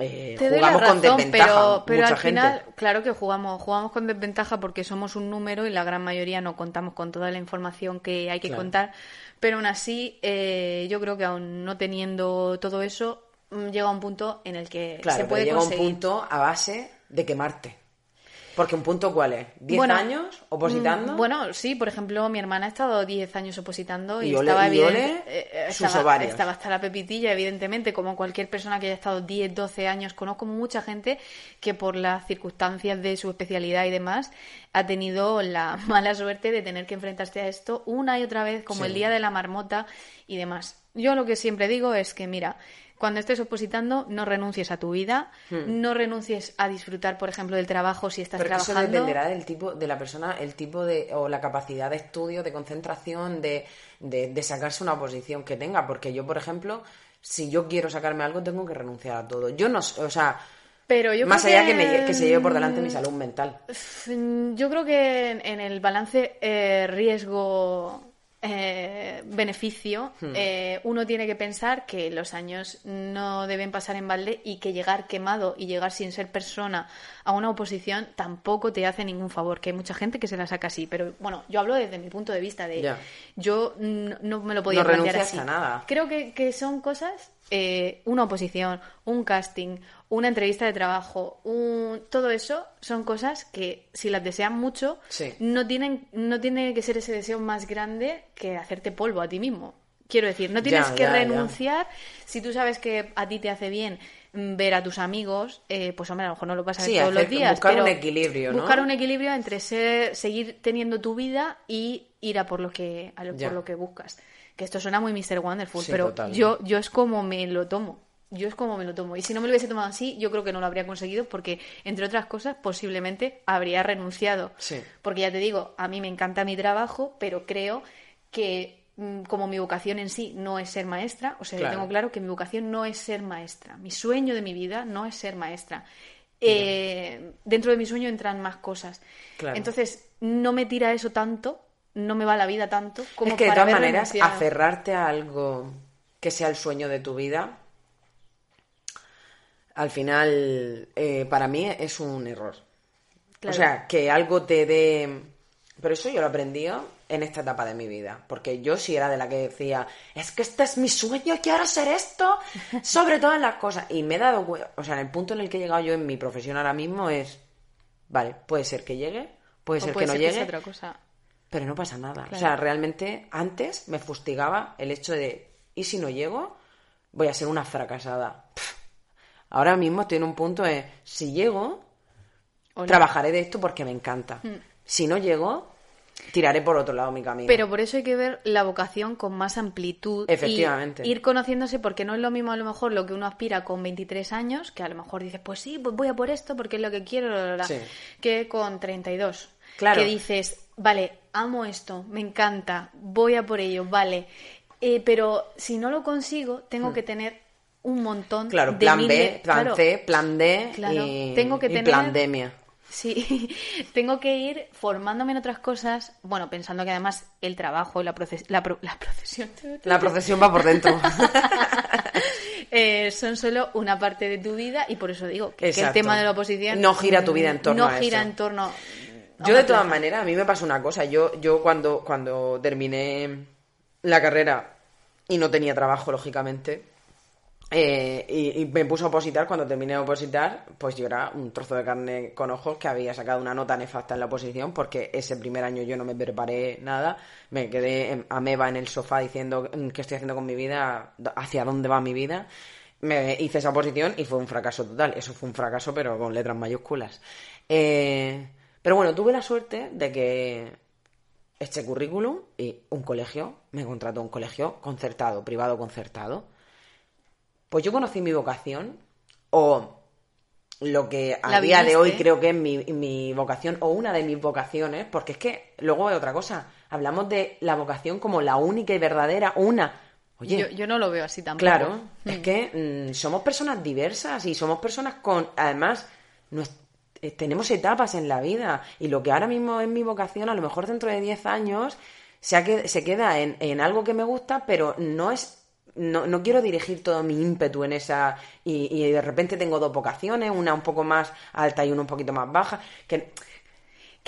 eh, Te jugamos con razón, desventaja. pero, pero mucha al final, gente. claro que jugamos, jugamos con desventaja porque somos un número y la gran mayoría no contamos con toda la información que hay que Claro. contar. Pero aún así, eh, yo creo que aún no teniendo todo eso, mm, llega un punto en el que Claro, se pero puede llega conseguir. un punto a base de quemarte. Porque un punto cuál es? ¿10 Bueno, años opositando? Mm, Bueno, sí, por ejemplo, mi hermana ha estado 10 años opositando y, Y ole- estaba y evidente- ole eh, eh, sus estaba, hasta la pepitilla, evidentemente, como cualquier persona que haya estado 10, 12 años. Conozco mucha gente que por las circunstancias de su especialidad y demás ha tenido la mala suerte de tener que enfrentarse a esto una y otra vez, como Sí. el día de la marmota y demás. Yo lo que siempre digo es que, mira, cuando estés opositando, no renuncies a tu vida, no renuncies a disfrutar, por ejemplo, del trabajo si estás Hmm. Pero que eso trabajando. dependerá del tipo de la persona, el tipo de o la capacidad de estudio, de concentración, de, de, de sacarse una posición que tenga. Porque yo, por ejemplo, si yo quiero sacarme algo, tengo que renunciar a todo. Yo no, o sea, Pero yo más creo allá que, me, que se lleve por delante mi salud mental. Yo creo que en, en el balance eh, riesgo eh, beneficio Hmm. eh, uno tiene que pensar que los años no deben pasar en balde y que llegar quemado y llegar sin ser persona a una oposición tampoco te hace ningún favor que hay mucha gente que se la saca así pero bueno yo hablo desde mi punto de vista de Ya. yo no me lo podía No plantear así a nada. creo que, que son cosas, eh, una oposición, un casting, una entrevista de trabajo, un, todo eso son cosas que si las desean mucho, Sí. no, tienen, no tiene que ser ese deseo más grande que hacerte polvo a ti mismo. Quiero decir, no tienes Ya, que ya, renunciar si tú sabes que a ti te hace bien ver a tus amigos, eh, pues hombre, a lo mejor no lo vas a ver Sí, todos hacer- los días. buscar un equilibrio, ¿no? Buscar un equilibrio entre ser- seguir teniendo tu vida y ir a por lo que, a lo, por lo que buscas. Que esto suena muy Mr. Wonderful, Sí, pero total. yo, yo es como me lo tomo. Yo es como me lo tomo. Y si no me lo hubiese tomado así, yo creo que no lo habría conseguido porque, entre otras cosas, posiblemente habría renunciado. Sí. Porque ya te digo, a mí me encanta mi trabajo, pero creo que como mi vocación en sí no es ser maestra, o sea, yo tengo claro que mi vocación no es ser maestra. Mi sueño de mi vida no es ser maestra. Eh, dentro de mi sueño entran más cosas. Claro. Entonces, no me tira eso tanto, no me va la vida tanto como es que de para todas maneras, renunciado. aferrarte a algo que sea el sueño de tu vida, al final, eh, para mí es un error. Claro. O sea, que algo te dé... Pero eso yo lo aprendí en esta etapa de mi vida. Porque yo sí era de la que decía, es que este es mi sueño, quiero hacer esto, sobre todas las cosas. Y me he dado cuenta, o sea, en el punto en el que he llegado yo en mi profesión ahora mismo es, vale, puede ser que llegue, puede O ser puede que no ser que llegue, otra cosa. pero no pasa nada. Claro. O sea, realmente antes me fustigaba el hecho de, ¿y si no llego? Voy a ser una fracasada. Pff. Ahora mismo estoy en un punto de, si llego, Hola. trabajaré de esto porque me encanta. Si no llego, tiraré por otro lado mi camino. Pero por eso hay que ver la vocación con más amplitud. Efectivamente. Y ir conociéndose, porque no es lo mismo a lo mejor lo que uno aspira con 23 años, que a lo mejor dices, pues sí, pues voy a por esto porque es lo que quiero, la, la, la", Sí. que con 32. Claro. Que dices, vale, amo esto, me encanta, voy a por ello, vale. Eh, pero si no lo consigo, tengo que tener un montón Hmm. Claro, de plan B, plan claro, C, plan D Claro, y, tengo que y tener- plandemia. Sí, tengo que ir formándome en otras cosas, bueno, pensando que además el trabajo, la, proces- la, pro- la procesión, La procesión va por dentro. eh, son solo una parte de tu vida y por eso digo que, que el tema de la oposición No gira tu vida en torno no a gira eso. en torno Yo de todas maneras, a mí me pasó una cosa. Yo, yo cuando, cuando terminé la carrera y no tenía trabajo, lógicamente, eh, y, me puse a opositar, cuando terminé de opositar, pues yo era un trozo de carne con ojos que había sacado una nota nefasta en la oposición porque ese primer año yo no me preparé nada, me quedé en- ameba en el sofá diciendo "Mm, qué estoy haciendo con mi vida, hacia dónde va mi vida. Me hice esa oposición y fue un fracaso total. Eso fue un fracaso, pero con letras mayúsculas. Eh, pero bueno, tuve la suerte de que este currículum y un colegio, me contrató un colegio concertado, privado concertado. Pues yo conocí mi vocación, o lo que a La día de hoy creo que es mi, mi vocación, o una de mis vocaciones, porque es que luego hay otra cosa. Hablamos de la vocación como la única y verdadera, una. Oye, yo, yo no lo veo así tampoco. Claro, es que mm, somos personas diversas y somos personas con, además, eh, tenemos etapas en la vida y lo que ahora mismo es mi vocación, a lo mejor dentro de 10 años se, ha que- se queda en, en algo que me gusta, pero no es... No, no quiero dirigir todo mi ímpetu en esa y, y de repente tengo dos vocaciones, una un poco más alta y una un poquito más baja, que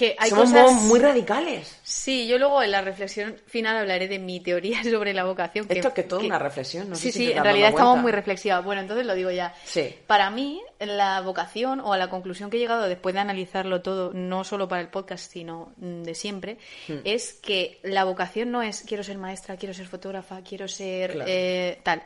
Que hay somos cosas... muy radicales. Sí, yo luego en la reflexión final hablaré de mi teoría sobre la vocación. Esto es que toda una reflexión, no sé sí, si sí, en realidad estamos muy reflexivas. Bueno, entonces lo digo ya. Sí. Para mí, la vocación o a la conclusión que he llegado después de analizarlo todo, no solo para el podcast, sino mm, de siempre, Hmm. es que la vocación no es quiero ser maestra, quiero ser fotógrafa, quiero ser Claro. eh, tal.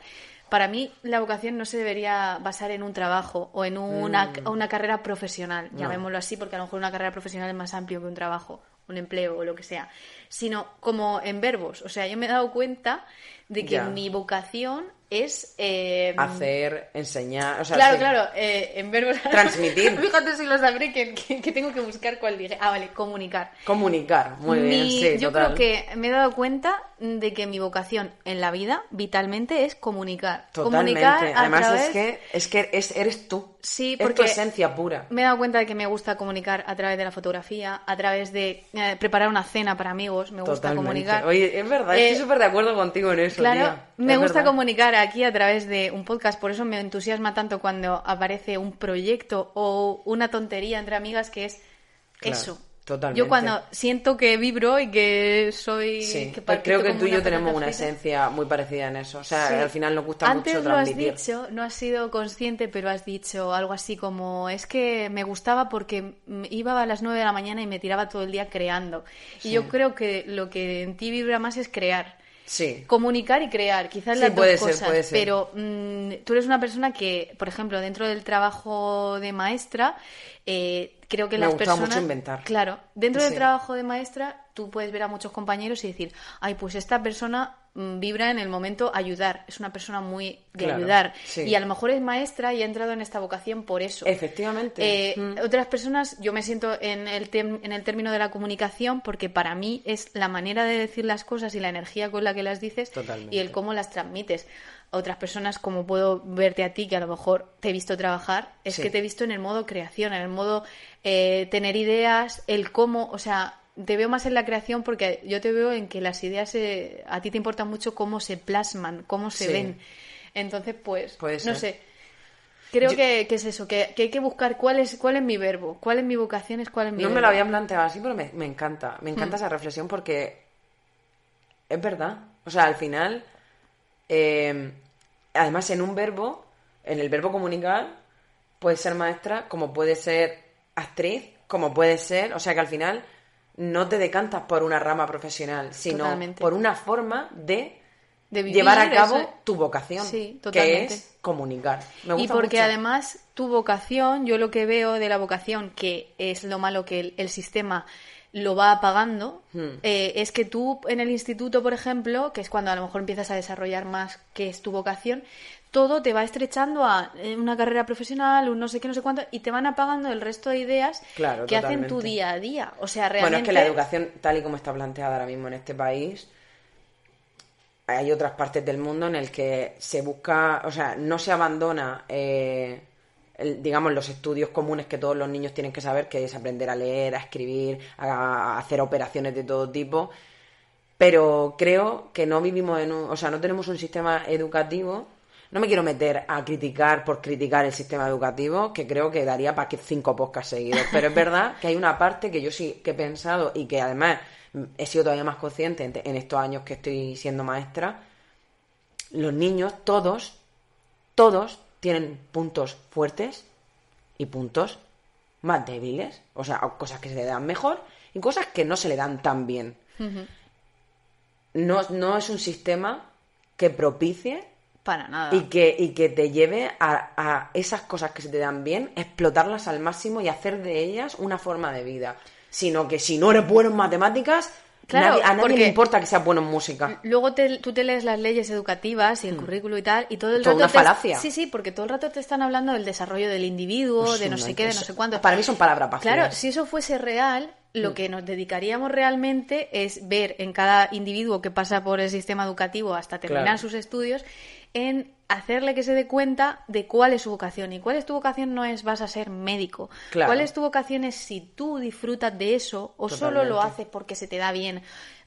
Para mí, la vocación no se debería basar en un trabajo o en una, una carrera profesional. No. llamémoslo así, porque a lo mejor una carrera profesional es más amplio que un trabajo, un empleo o lo que sea, sino como en verbos. O sea, yo me he dado cuenta de que Ya. mi vocación es... eh, Hacer, enseñar, o sea, Claro, sí. claro, eh, en verbos... Transmitir. Fíjate si lo sabré que, que- que tengo que buscar cuál dije. Ah, vale, comunicar. Comunicar, muy bien, sí, yo total. creo que me he dado cuenta de que mi vocación en la vida, vitalmente, es comunicar. Totalmente. Comunicar Además través- es que es que es, eres tú. Sí, Es tu porque esencia pura. Me he dado cuenta de que me gusta comunicar a través de la fotografía, a través de eh, preparar una cena para amigos, me gusta Totalmente. comunicar. Oye, es verdad, Eh, estoy súper de acuerdo contigo en eso, Claro, tía. me Es gusta verdad. comunicar aquí a través de un podcast, por eso me entusiasma tanto cuando aparece un proyecto o una tontería entre amigas que es Claro, eso. Totalmente. Yo cuando siento que vibro y que soy... Sí, que pues creo que tú y yo tenemos una esencia muy parecida en eso. O sea, Sí. al final nos gusta Antes mucho lo has transmitir. dicho, no has sido consciente, pero has dicho algo así como es que me gustaba porque iba a las 9 de la mañana y me tiraba todo el día creando. Y yo creo que lo que en ti vibra más es crear. Sí. Comunicar y crear, quizás Sí, las puede dos ser, cosas. puede ser. Pero mm, tú eres una persona que, por ejemplo, dentro del trabajo de maestra, eh, creo que Me las personas. mucho inventar. Claro, dentro del trabajo de maestra, tú puedes ver a muchos compañeros y decir, ay, pues esta persona mm, vibra en el momento ayudar, es una persona muy de Claro, ayudar. sí. Y a lo mejor es maestra y ha entrado en esta vocación por eso. Efectivamente. Eh, Mm. Otras personas, yo me siento en el, tem- en el término de la comunicación porque para mí es la manera de decir las cosas y la energía con la que las dices Totalmente. y el cómo las transmites. Otras personas, como puedo verte a ti, que a lo mejor te he visto trabajar, es Sí. que te he visto en el modo creación, en el modo eh, tener ideas, el cómo, o sea, te veo más en la creación porque yo te veo en que las ideas eh, a ti te importa mucho cómo se plasman, cómo se Sí. ven. Entonces, pues, no sé. Creo Yo- que, que es eso, que, que hay que buscar cuál es, cuál es mi verbo, cuál es mi vocación, es cuál es mi No me verbo. lo había planteado así, pero me, me encanta. Me encanta esa reflexión porque es verdad. O sea, al final, eh, además en un verbo, en el verbo comunicar, puede ser maestra, como puede ser actriz, como puede ser, o sea que al final no te decantas por una rama profesional, sino Totalmente. por una forma de, De vivir, llevar a cabo eso- tu vocación, Sí, que es comunicar. Me Y gusta porque mucho. además tu vocación, yo lo que veo de la vocación, que es lo malo que el, el sistema lo va apagando, Hmm. eh, es que tú en el instituto, por ejemplo, que es cuando a lo mejor empiezas a desarrollar más qué es tu vocación, todo te va estrechando a eh, una carrera profesional, un no sé qué, no sé cuánto, y te van apagando el resto de ideas Claro, que hacen tu día a día. O sea, Bueno, realmente... es que la educación, tal y como está planteada ahora mismo en este país, hay otras partes del mundo en el que se busca, o sea, no se abandona, eh, el- digamos, los estudios comunes que todos los niños tienen que saber, que es aprender a leer, a escribir, a, a hacer operaciones de todo tipo. Pero creo que no vivimos en un, o sea, no tenemos un sistema educativo. No me quiero meter a criticar por criticar el sistema educativo, que creo que daría para que cinco podcasts seguidos. Pero es verdad que hay una parte que yo sí que he pensado y que además he sido todavía más consciente en, en estos años que estoy siendo maestra. Los niños, todos, todos tienen puntos fuertes y puntos más débiles. O sea, cosas que se le dan mejor y cosas que no se le dan tan bien no, no es un sistema que propicie Para nada. y que, y que te lleve a, a esas cosas que se te dan bien, explotarlas al máximo y hacer de ellas una forma de vida. Sino que si no eres bueno en matemáticas, Claro, nadie- a nadie porque- le importa que seas bueno en música. Luego te- tú te lees las leyes educativas y el currículo y tal, y todo el Mm. Toda rato. una te- falacia. Sí, sí, porque todo el rato te están hablando del desarrollo del individuo, Pues de no sé qué, de no sé cuánto. para mí son palabras vacías. Claro, si eso fuese real, Mm. lo que nos dedicaríamos realmente es ver en cada individuo que pasa por el sistema educativo hasta terminar Claro. sus estudios, en hacerle que se dé cuenta de cuál es su vocación. Y cuál es tu vocación no es vas a ser médico. Claro. ¿Cuál es tu vocación es si tú disfrutas de eso o solo lo haces porque se te da bien.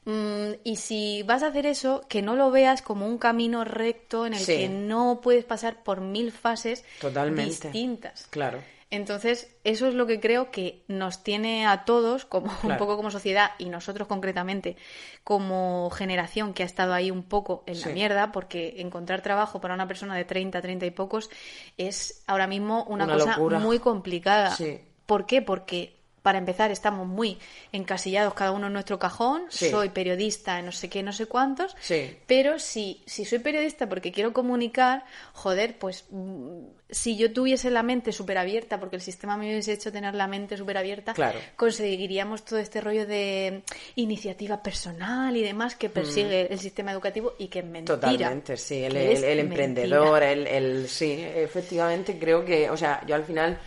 Mm, y si vas a hacer eso, que no lo veas como un camino recto en el Sí. que no puedes pasar por mil fases Totalmente. distintas. Claro. Entonces, eso es lo que creo que nos tiene a todos, como un poco como sociedad, y nosotros concretamente, como generación que ha estado ahí un poco en Sí. la mierda, porque encontrar trabajo para una persona de 30, 30 y pocos es ahora mismo una, Una cosa locura. muy complicada. Sí. ¿Por qué? Porque para empezar estamos muy encasillados cada uno en nuestro cajón. Sí. Soy periodista, no sé qué, no sé cuántos. Sí. Pero si, si soy periodista porque quiero comunicar, joder, pues mm, si yo tuviese la mente súper abierta, porque el sistema me hubiese hecho tener la mente súper abierta, Claro. conseguiríamos todo este rollo de iniciativa personal y demás que persigue el sistema educativo y que es mentira. Totalmente, sí, el, el- emprendedor, el, el- sí, efectivamente creo que, o sea, yo al final,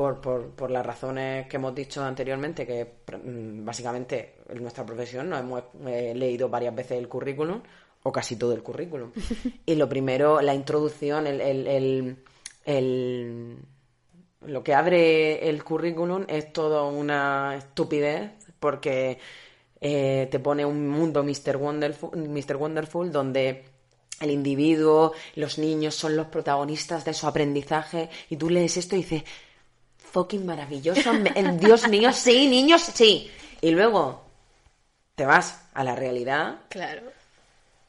por, por, por las razones que hemos dicho anteriormente, que mm, básicamente en nuestra profesión nos hemos eh, leído varias veces el currículum, o casi todo el currículum. y lo primero, la introducción, el, el, el- el- lo que abre el currículum es toda una estupidez, porque eh, te pone un mundo Mr. Wonderful, Mr. Wonderful donde el individuo, los niños son los protagonistas de su aprendizaje y tú lees esto y dices, fucking maravilloso, Dios mío, sí, niños, sí. Y luego te vas a la realidad Claro.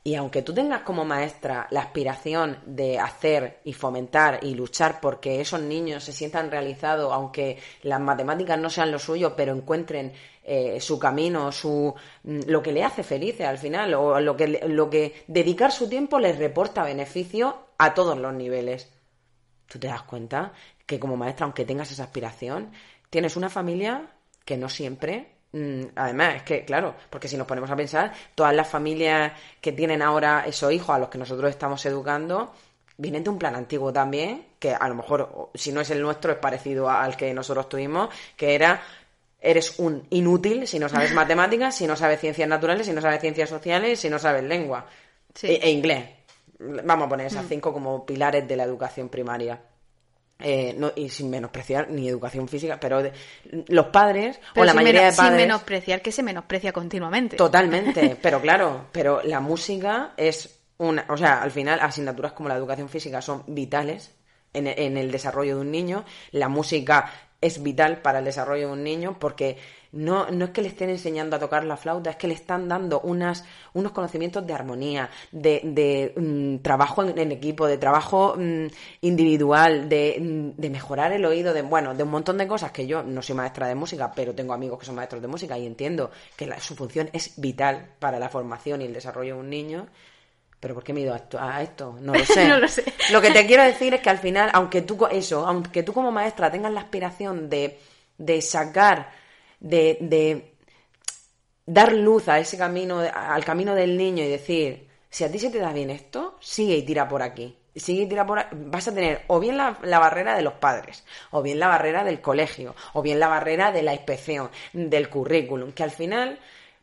y aunque tú tengas como maestra la aspiración de hacer y fomentar y luchar porque esos niños se sientan realizados, aunque las matemáticas no sean lo suyo, pero encuentren eh, su camino, su mm, lo que le hace felices al final, o lo que, lo que dedicar su tiempo les reporta beneficio a todos los niveles. Tú te das cuenta que como maestra, aunque tengas esa aspiración, tienes una familia que no siempre. mm, Además, es que, claro, porque si nos ponemos a pensar, todas las familias que tienen ahora esos hijos a los que nosotros estamos educando, vienen de un plan antiguo también, que a lo mejor, si no es el nuestro, es parecido al que nosotros tuvimos, que era, eres un inútil si no sabes matemáticas, si no sabes ciencias naturales, si no sabes ciencias sociales, si no sabes lengua Sí. e, e inglés. Vamos a poner esas cinco como pilares de la educación primaria. Eh, no, y sin menospreciar ni educación física, pero de- los padres Pero o la mayoría de padres Sin menospreciar que se menosprecia continuamente. Totalmente, pero claro, pero la música es una, o sea, al final asignaturas como la educación física son vitales en, en el desarrollo de un niño, la música es vital para el desarrollo de un niño porque no, no es que le estén enseñando a tocar la flauta, es que le están dando unas, unos conocimientos de armonía, de, de mm, trabajo en, en equipo, de trabajo mm, individual, de, mm, de mejorar el oído, de bueno, de un montón de cosas que yo no soy maestra de música, pero tengo amigos que son maestros de música y entiendo que la- su función es vital para la formación y el desarrollo de un niño. Pero ¿por qué me he ido a esto? a esto? No lo sé. No lo sé. Lo que te quiero decir es que al final, aunque tú eso, aunque tú como maestra tengas la aspiración de, de sacar, de, de dar luz a ese camino, al camino del niño y decir, si a ti se te da bien esto, sigue y tira por aquí. Sigue y tira por aquí. Vas a tener o bien la, la barrera de los padres, o bien la barrera del colegio, o bien la barrera de la inspección, del currículum, que al final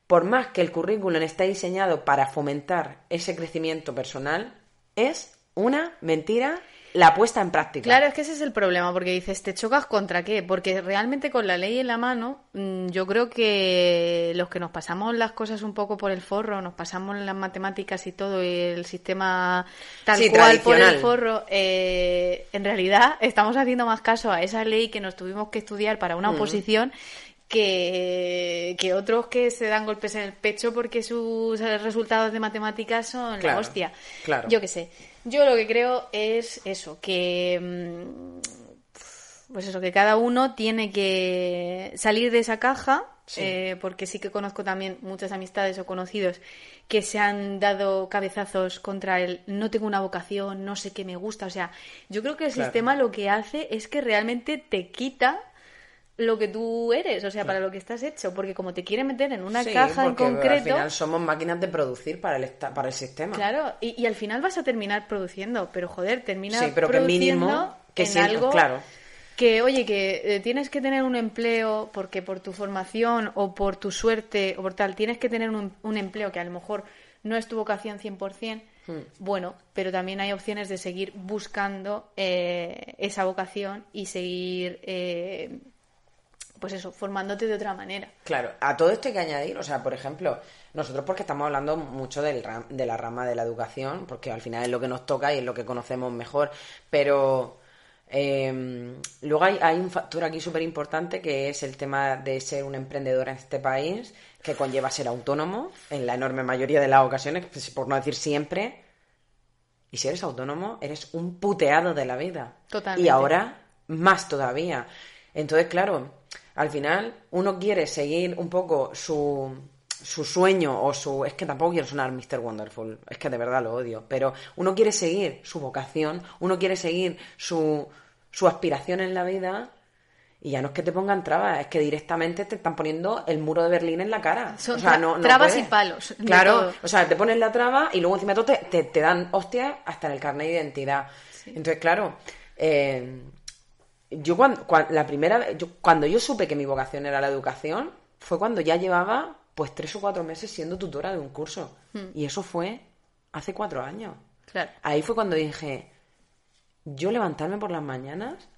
por más que el currículum esté diseñado para fomentar ese crecimiento personal, es una mentira la puesta en práctica. Claro, es que ese es el problema, porque dices, ¿te chocas contra qué? Porque realmente con la ley en la mano, mm, yo creo que los que nos pasamos las cosas un poco por el forro, nos pasamos las matemáticas y todo, y el sistema tal Sí, cual por el forro, eh, en realidad estamos haciendo más caso a esa ley que nos tuvimos que estudiar para Mm. una oposición que, que otros que se dan golpes en el pecho porque sus resultados de matemáticas son la hostia. claro. Yo qué sé. Yo lo que creo es eso, que mm, pues eso, que cada uno tiene que salir de esa caja, Sí. eh, porque sí que conozco también muchas amistades o conocidos que se han dado cabezazos contra el no tengo una vocación, no sé qué me gusta. O sea, yo creo que el Claro. sistema lo que hace es que realmente te quita lo que tú eres, o sea, para lo que estás hecho, porque como te quiere meter en una Sí, caja en porque Al concreto, final somos máquinas de producir para el, para el sistema. Claro, y, y al final vas a terminar produciendo, pero joder, terminas Sí, pero que produciendo mínimo que en algo claro. que, oye, que eh, tienes que tener un empleo porque por tu formación o por tu suerte o por tal, tienes que tener un, un empleo que a lo mejor no es tu vocación 100%, Hmm. bueno, pero también hay opciones de seguir buscando eh, esa vocación y seguir, eh, pues eso, formándote de otra manera. Claro, a todo esto hay que añadir, o sea, por ejemplo, nosotros porque estamos hablando mucho del ram- de la rama de la educación, porque al final es lo que nos toca y es lo que conocemos mejor, pero eh, luego hay, hay un factor aquí súper importante que es el tema de ser un emprendedor en este país, que conlleva ser autónomo en la enorme mayoría de las ocasiones, pues, por no decir siempre, y si eres autónomo, eres un puteado de la vida. Totalmente. Y ahora, más todavía. Entonces, claro, al final uno quiere seguir un poco su, su sueño o su... Es que tampoco quiero sonar Mr. Wonderful, es que de verdad lo odio, pero uno quiere seguir su vocación, uno quiere seguir su, su aspiración en la vida y ya no es que te pongan trabas, es que directamente te están poniendo el muro de Berlín en la cara. Son O sea, no- no trabas puedes. y palos, Claro, o sea, te ponen la traba y luego encima de todo te, te, te dan hostias hasta en el carnet de identidad. Entonces, claro, eh, yo cuando, la primera vez, yo, cuando yo supe que mi vocación era la educación, fue cuando ya llevaba pues tres o cuatro meses siendo tutora de un curso. Y eso fue hace cuatro años. Claro. Ahí fue cuando dije, yo levantarme por las mañanas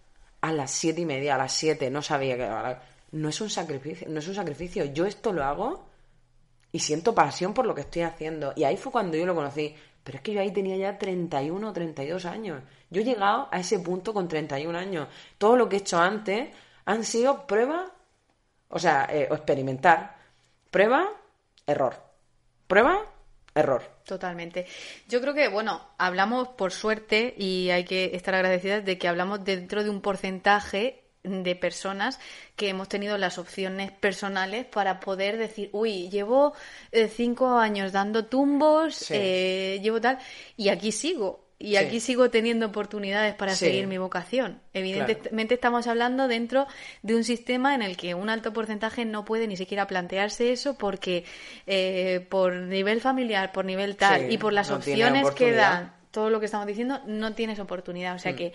a las siete y media, a las siete, no sabía que no es un sacrificio, no es un sacrificio. Yo esto lo hago y siento pasión por lo que estoy haciendo. Y ahí fue cuando yo lo conocí. Pero es que yo ahí tenía ya 31 o 32 años. Yo he llegado a ese punto con 31 años. Todo lo que he hecho antes han sido prueba, o sea, eh, o experimentar. Prueba, error. Prueba, error. Totalmente. Yo creo que, bueno, hablamos por suerte y hay que estar agradecidas de que hablamos dentro de un porcentaje de personas que hemos tenido las opciones personales para poder decir, uy, llevo eh, cinco años dando tumbos, Sí. eh, llevo tal, y aquí sigo. Y Sí. aquí sigo teniendo oportunidades para Sí. seguir mi vocación. Evidentemente estamos hablando dentro de un sistema en el que un alto porcentaje no puede ni siquiera plantearse eso porque eh, por nivel familiar, por nivel tal y por las no opciones que dan, todo lo que estamos diciendo, no tienes oportunidad. O Mm. sea que mm,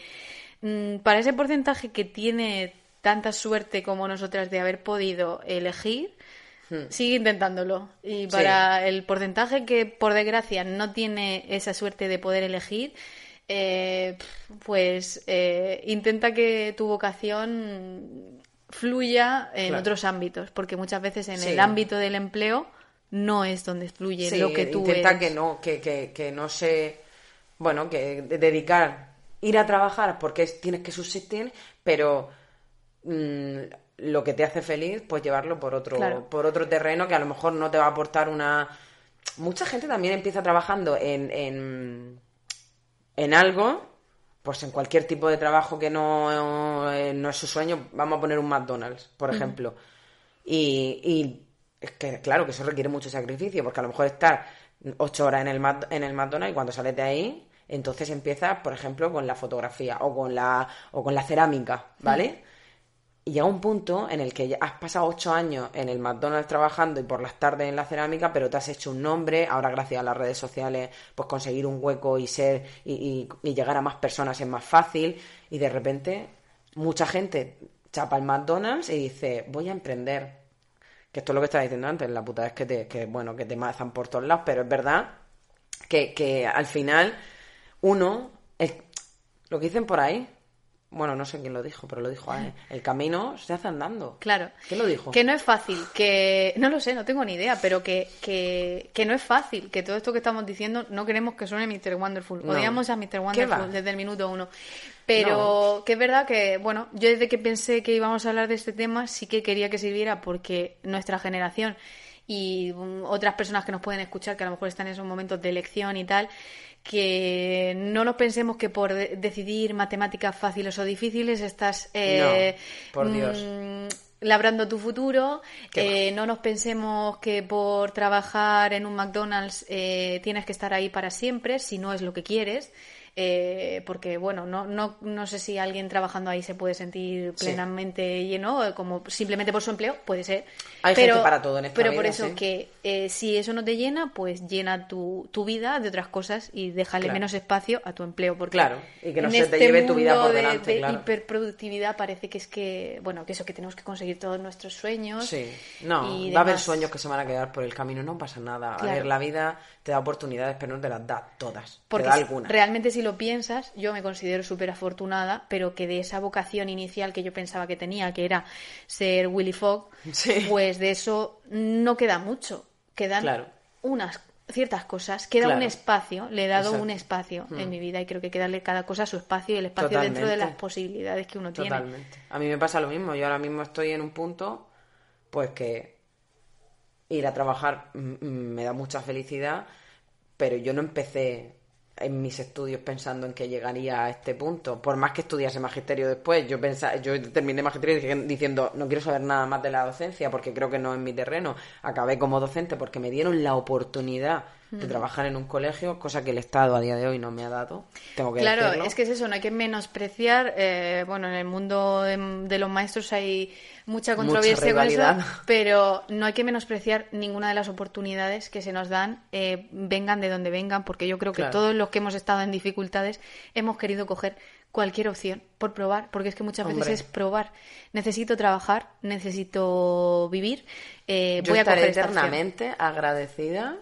para ese porcentaje que tiene tanta suerte como nosotras de haber podido elegir, sigue intentándolo. Y Mm. Sí. para el porcentaje que, por desgracia, no tiene esa suerte de poder elegir, eh, pues eh, intenta que tu vocación fluya en Claro. otros ámbitos, porque muchas veces en Sí. el ámbito del empleo no es donde fluye Sí, lo que tú intenta eres. que no, que, que, que no se, bueno, que de- dedicar, ir a trabajar porque es- tienes que subsistir, pero mm, lo que te hace feliz, pues llevarlo por otro, Claro. por otro terreno que a lo mejor no te va a aportar una. Mucha gente también empieza trabajando en, en, en algo, pues en cualquier tipo de trabajo que no, eh, no es su sueño, vamos a poner un McDonald's, por ejemplo. Y, y es que, claro, que eso requiere mucho sacrificio, porque a lo mejor estar ocho horas en el, en el McDonald's y cuando sales de ahí, entonces empiezas, por ejemplo, con la fotografía o con la, o con la cerámica, ¿vale? Y llega un punto en el que ya has pasado ocho años en el McDonald's trabajando y por las tardes en la cerámica, pero te has hecho un nombre. Ahora, gracias a las redes sociales, pues conseguir un hueco y ser y, y- llegar a más personas es más fácil. Y de repente, mucha gente chapa el McDonald's y dice, voy a emprender. Que esto es lo que estaba diciendo antes, la puta es que te, que, bueno, que te mazan por todos lados, pero es verdad que, que al final uno, lo que dicen por ahí, bueno, no sé quién lo dijo, pero lo dijo Ale, el camino se hace andando. Claro. ¿Quién lo dijo? Que no es fácil, que no lo sé, no tengo ni idea, pero que, que, que no es fácil, que todo esto que estamos diciendo no queremos que suene Mr. Wonderful. No. Odiamos a Mr. Wonderful desde el minuto uno. Pero que es verdad que, bueno, yo desde que pensé que íbamos a hablar de este tema, sí que quería que sirviera porque nuestra generación y mm, otras personas que nos pueden escuchar, que a lo mejor están en esos momentos de elección y tal, que no nos pensemos que por de- decidir matemáticas fáciles o difíciles estás eh, No, por Dios. mm, labrando tu futuro. Eh, no nos pensemos que por trabajar en un McDonald's eh, tienes que estar ahí para siempre, si no es lo que quieres. Eh, porque, bueno, no, no, no sé si alguien trabajando ahí se puede sentir Sí. plenamente lleno, eh, como simplemente por su empleo, puede ser. Hay pero, gente para todo en esta Pero por eso sí. que eh, si eso no te llena, pues llena tu, tu vida de otras cosas y déjale Claro. menos espacio a tu empleo. Porque Claro, y que no se te este lleve tu vida por de- delante, de claro. hiperproductividad parece que es que, bueno, que eso, que tenemos que conseguir todos nuestros sueños. Sí, no, y va a haber sueños que se van a quedar por el camino, no pasa nada. Claro. A ver, la vida te da oportunidades, pero no te las da todas. Porque te da algunas. realmente si lo piensas, yo me considero súper afortunada, pero que de esa vocación inicial que yo pensaba que tenía, que era ser Willy Fogg, Sí. pues de eso no queda mucho. Quedan Claro. unas ciertas cosas, queda Claro. un espacio, le he dado Exacto. un espacio Mm. en mi vida y creo que hay que darle cada cosa su espacio y el espacio dentro de Totalmente. las posibilidades que uno tiene. Totalmente. A mí me pasa lo mismo. Yo ahora mismo estoy en un punto, pues que ir a trabajar mm, mm, me da mucha felicidad, pero yo no empecé en mis estudios pensando en que llegaría a este punto. Por más que estudiase magisterio después, yo pensaba, yo terminé magisterio diciendo no quiero saber nada más de la docencia porque creo que no es mi terreno. Acabé como docente porque me dieron la oportunidad de trabajar en un colegio, cosa que el Estado a día de hoy no me ha dado. Tengo que Claro, decirlo. es que es eso, no hay que menospreciar. eh, bueno, en el mundo de, los maestros hay mucha Mucha controversia con eso, rivalidad. pero no hay que menospreciar ninguna de las oportunidades que se nos dan, eh, vengan de donde vengan, porque yo creo que Claro. todos los que hemos estado en dificultades hemos querido coger cualquier opción por probar, porque es que muchas Hombre. veces es probar. Necesito trabajar, necesito vivir, eh, Yo voy a estaré coger esta opción. eternamente agradecida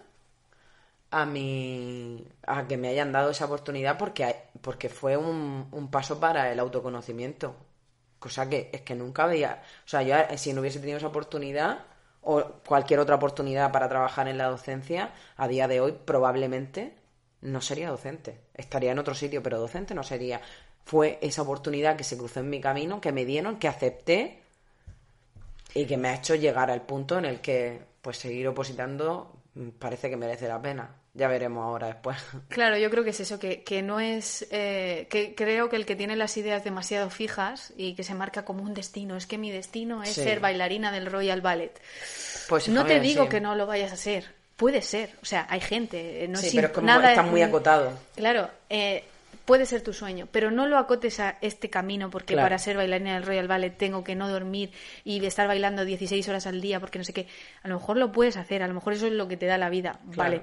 a mi a que me hayan dado esa oportunidad porque porque fue un, un paso para el autoconocimiento. Cosa que es que nunca había o sea yo si no hubiese tenido esa oportunidad o cualquier otra oportunidad para trabajar en la docencia a día de hoy probablemente no sería docente. Estaría en otro sitio pero docente no sería. Fue esa oportunidad que se cruzó en mi camino que me dieron que acepté y que me ha hecho llegar al punto en el que pues seguir opositando parece que merece la pena. Ya veremos ahora después. Claro, yo creo que es eso, que, que no es. eh, que creo que el que tiene las ideas demasiado fijas y que se marca como un destino, es que mi destino es Sí. ser bailarina del Royal Ballet. Pues no te digo sí. que no lo vayas a ser. Puede ser. O sea, hay gente. eh, No Sí, es pero es como nada, está muy acotado. Claro, eh, puede ser tu sueño, pero no lo acotes a este camino porque Claro. para ser bailarina del Royal Ballet tengo que no dormir y estar bailando 16 horas al día porque no sé qué. A lo mejor lo puedes hacer, a lo mejor eso es lo que te da la vida, Claro. vale.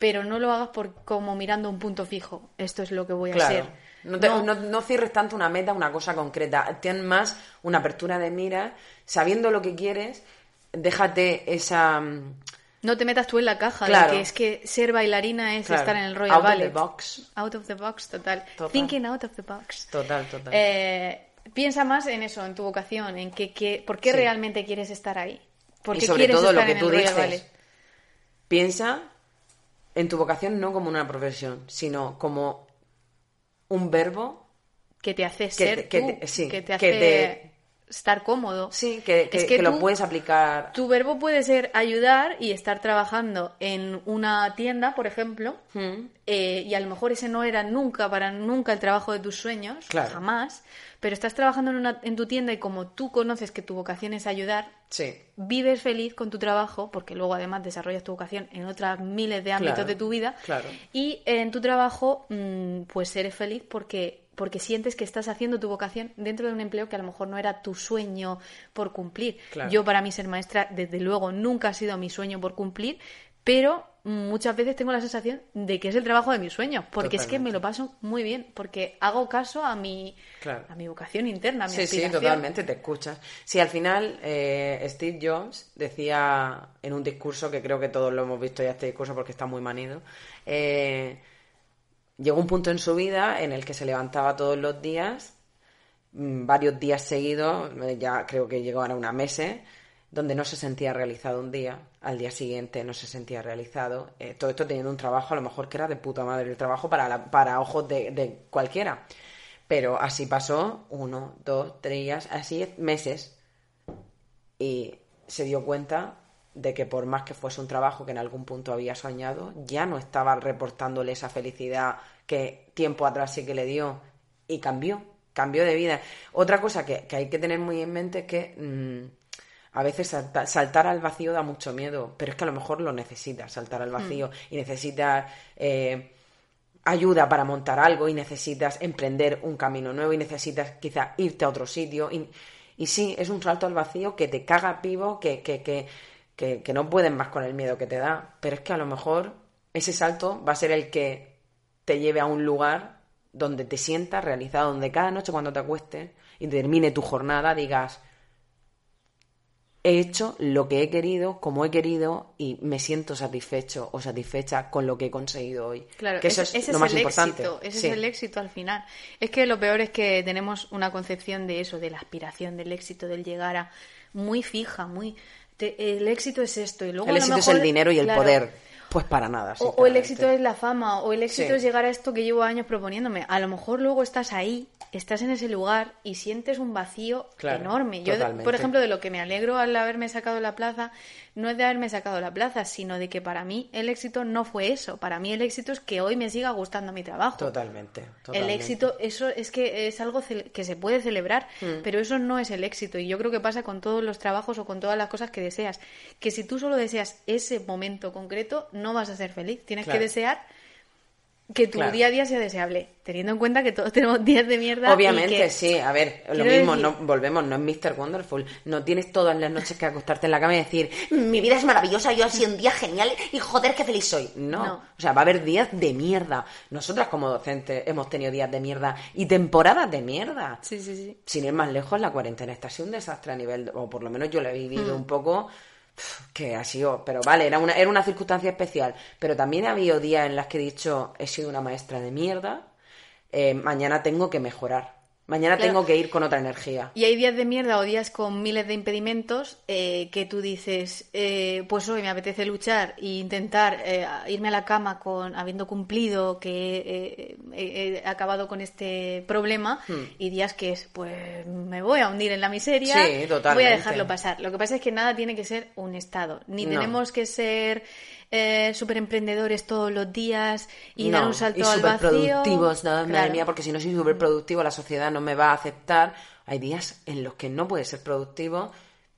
Pero no lo hagas por como mirando un punto fijo. Esto es lo que voy a Claro. ser. No, te- No. no- no cierres tanto una meta, una cosa concreta. Ten más una apertura de mira, sabiendo lo que quieres, déjate esa... mm, No te metas tú en la caja Claro. de que es que ser bailarina es Claro. estar en el Royal Out of the box. Out of the box, total. Total. Thinking out of the box. Total, total. Eh, piensa más en eso, en tu vocación, en que, que- por qué Sí. realmente quieres estar ahí. ¿Por y qué sobre quieres todo lo estar que en tú dices. Piensa en tu vocación no como una profesión, sino como un verbo Que te hace Que ser que tú, te- sí, que te que te- estar cómodo. Sí, que, que- Es que lo tú- puedes aplicar. Tu verbo puede ser ayudar y estar trabajando en una tienda, por ejemplo, Mm. eh, y a lo mejor ese no era nunca para nunca el trabajo de tus sueños, Claro. jamás, pero estás trabajando en, una, en tu tienda y como tú conoces que tu vocación es ayudar, Sí, vives feliz con tu trabajo, porque luego además desarrollas tu vocación en otras miles de ámbitos Claro, de tu vida, claro. y en tu trabajo mm, pues eres feliz porque porque sientes que estás haciendo tu vocación dentro de un empleo que a lo mejor no era tu sueño por cumplir. Claro. Yo para mí ser maestra, desde luego, nunca ha sido mi sueño por cumplir, pero muchas veces tengo la sensación de que es el trabajo de mis sueños, porque es que me lo paso muy bien, porque hago caso a mi, a mi vocación interna, a mi Sí, sí, totalmente, te escuchas. Sí, al final eh, Steve Jobs decía en un discurso, que creo que todos lo hemos visto ya este discurso porque está muy manido, eh, llegó un punto en su vida en el que se levantaba todos los días, mm, varios días seguidos, eh, ya creo que llegó ahora una meses, donde no se sentía realizado un día, al día siguiente no se sentía realizado. Eh, todo esto teniendo un trabajo a lo mejor que era de puta madre, el trabajo para, para ojos de, cualquiera. Pero así pasó uno, dos, tres días, así meses. Y se dio cuenta de que por más que fuese un trabajo que en algún punto había soñado, ya no estaba reportándole esa felicidad que tiempo atrás sí que le dio y cambió, cambió de vida. Otra cosa que, hay que tener muy en mente es que mm, a veces saltar al vacío da mucho miedo, pero es que a lo mejor lo necesitas, saltar al vacío, mm. y necesitas eh, ayuda para montar algo, y necesitas emprender un camino nuevo, y necesitas quizá irte a otro sitio. Y, y sí, es un salto al vacío que te caga pivo, que, que, que, que, que no puedes más con el miedo que te da, pero es que a lo mejor ese salto va a ser el que te lleve a un lugar donde te sientas realizado, donde cada noche cuando te acuestes y termine tu jornada digas, he hecho lo que he querido, como he querido y me siento satisfecho o satisfecha con lo que he conseguido hoy. Claro, que eso es lo más importante. ese es el éxito al final. Es que lo peor es que tenemos una concepción de eso, de la aspiración, del éxito, del llegar a muy fija, muy el éxito es esto y luego el éxito es el dinero y el poder. Pues para nada. O, el éxito es la fama, o el éxito es llegar a esto que llevo años proponiéndome. A lo mejor luego estás ahí estás en ese lugar y sientes un vacío enorme. Yo, por ejemplo, de lo que me alegro al haberme sacado la plaza, no es de haberme sacado la plaza, sino de que para mí el éxito no fue eso. Para mí el éxito es que hoy me siga gustando mi trabajo. Totalmente. El éxito, eso es que es algo que se puede celebrar, mm. pero eso no es el éxito. Y yo creo que pasa con todos los trabajos o con todas las cosas que deseas. Que si tú solo deseas ese momento concreto, no vas a ser feliz. Tienes que desear que tu día a día sea deseable, teniendo en cuenta que todos tenemos días de mierda. Obviamente, sí, a ver, lo mismo, no, volvemos, no es Mr. Wonderful, no tienes todas las noches que acostarte en la cama y decir, mi vida es maravillosa, yo ha sido un día genial y joder, qué feliz soy. No. o sea, va a haber días de mierda. Nosotras como docentes hemos tenido días de mierda y temporadas de mierda. Sí, sí, sí. Sin ir más lejos, la cuarentena está sido un desastre a nivel, o por lo menos yo lo he vivido mm. un poco que ha sido, pero vale, era una, era una circunstancia especial, pero también ha habido días en las que he dicho, he sido una maestra de mierda, eh, mañana tengo que mejorar. Mañana tengo que ir con otra energía. Y hay días de mierda o días con miles de impedimentos eh, que tú dices, eh, pues hoy me apetece luchar e intentar eh, irme a la cama con habiendo cumplido que he acabado con este problema hmm. y días que es, pues me voy a hundir en la miseria, voy a dejarlo pasar. Lo que pasa es que nada tiene que ser un estado, ni tenemos que ser eh, súper emprendedores todos los días y dar un salto al vacío. productivos, no, madre mía, porque si no soy súper productivo la sociedad no me va a aceptar. Hay días en los que no puedes ser productivo.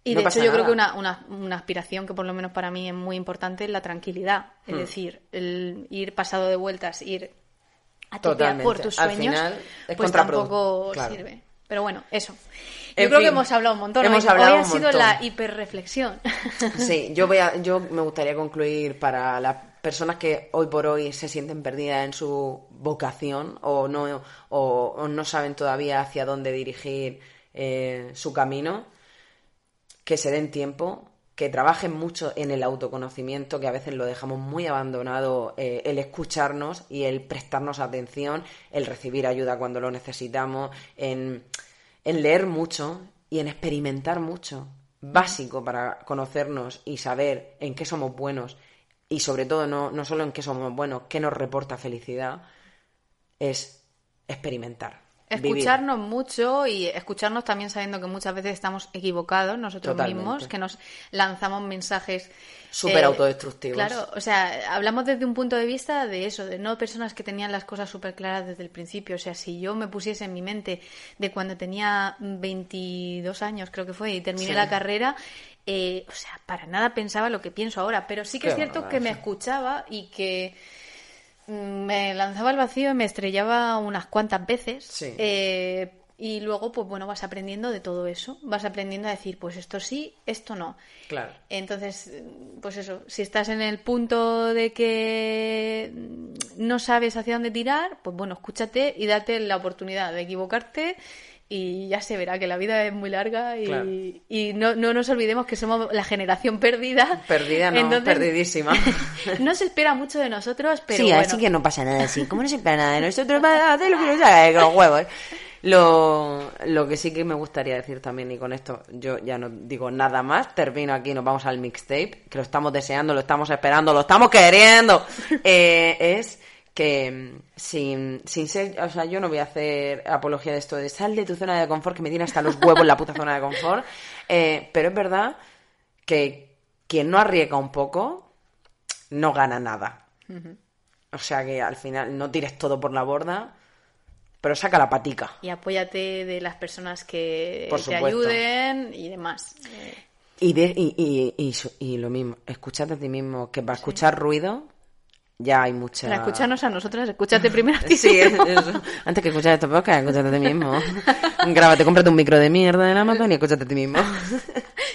Y de hecho yo creo que una, una, una, aspiración que por lo menos para mí es muy importante es la tranquilidad. Es hmm. decir, el ir pasado de vueltas, ir a por tus sueños, pues tampoco sirve. Pero bueno, eso. Yo creo que hemos hablado un montón. Hemos hablado Hoy ha sido la hiperreflexión. Sí, yo, voy a, yo me gustaría concluir para las personas que hoy por hoy se sienten perdidas en su vocación o no, o, no saben todavía hacia dónde dirigir eh, su camino, que se den tiempo, que trabajen mucho en el autoconocimiento, que a veces lo dejamos muy abandonado, eh, el escucharnos y el prestarnos atención, el recibir ayuda cuando lo necesitamos, en en leer mucho y en experimentar mucho, básico para conocernos y saber en qué somos buenos y sobre todo no, no solo en qué somos buenos, qué nos reporta felicidad, es experimentar. Escucharnos mucho y escucharnos también sabiendo que muchas veces estamos equivocados nosotros mismos, que nos lanzamos mensajes súper eh, autodestructivos. Claro, o sea, hablamos desde un punto de vista de eso, de no personas que tenían las cosas súper claras desde el principio. O sea, si yo me pusiese en mi mente de cuando tenía 22 años, creo que fue, y terminé la carrera, eh, o sea, para nada pensaba lo que pienso ahora. Pero sí que es cierto que me escuchaba y que me lanzaba al vacío y me estrellaba unas cuantas veces. Eh, y luego, pues bueno, vas aprendiendo de todo eso. Vas aprendiendo a decir, pues esto sí, esto no. Claro. Entonces, pues eso, si estás en el punto de que no sabes hacia dónde tirar, pues bueno, escúchate y date la oportunidad de equivocarte y ya se verá que la vida es muy larga y, Claro. y no, no nos olvidemos que somos la generación perdida. Perdida, no, Entonces, perdidísima. no se espera mucho de nosotros, pero sí, bueno. así que no pasa nada así. ¿Cómo no se espera nada de nosotros? Va a hacer lo que nos haga de los huevos. Lo, lo que sí que me gustaría decir también, y con esto yo ya no digo nada más, termino aquí, nos vamos al mixtape, que lo estamos deseando, lo estamos esperando, lo estamos queriendo, eh, es que mm, sin, sin ser, o sea, yo no voy a hacer apología de esto de sal de tu zona de confort, que me tiene hasta los huevos la puta zona de confort, eh, pero es verdad que quien no arriesga un poco, no gana nada. O sea que al final no tires todo por la borda, pero saca la patica. Y apóyate de las personas que Por te supuesto. ayuden y demás. Y, de- y, y, y lo mismo, escúchate a ti mismo, que para escuchar ruido ya hay mucha... Para escucharnos a nosotras, escúchate primero a ti. Sí, es- eso. Antes que escuchar esto podcast, escúchate a ti mismo. Grábate, cómprate un micro de mierda en Amazon y escúchate a ti mismo.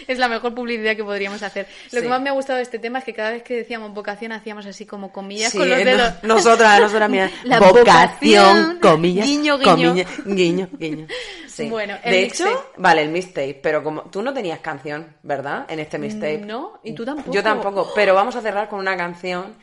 Es la mejor publicidad que podríamos hacer. Lo Sí. que más me ha gustado de este tema es que cada vez que decíamos vocación hacíamos así como comillas Sí, con los no- dedos. nosotras, nosotras, mira, La vocación, vocación, comillas, guiño, guiño. guiño, guiño. Sí. Bueno, el de hecho, vale, el mixtape, pero como tú no tenías canción, ¿verdad? En este mixtape. No, y tú tampoco. Yo tampoco, pero vamos a cerrar con una canción,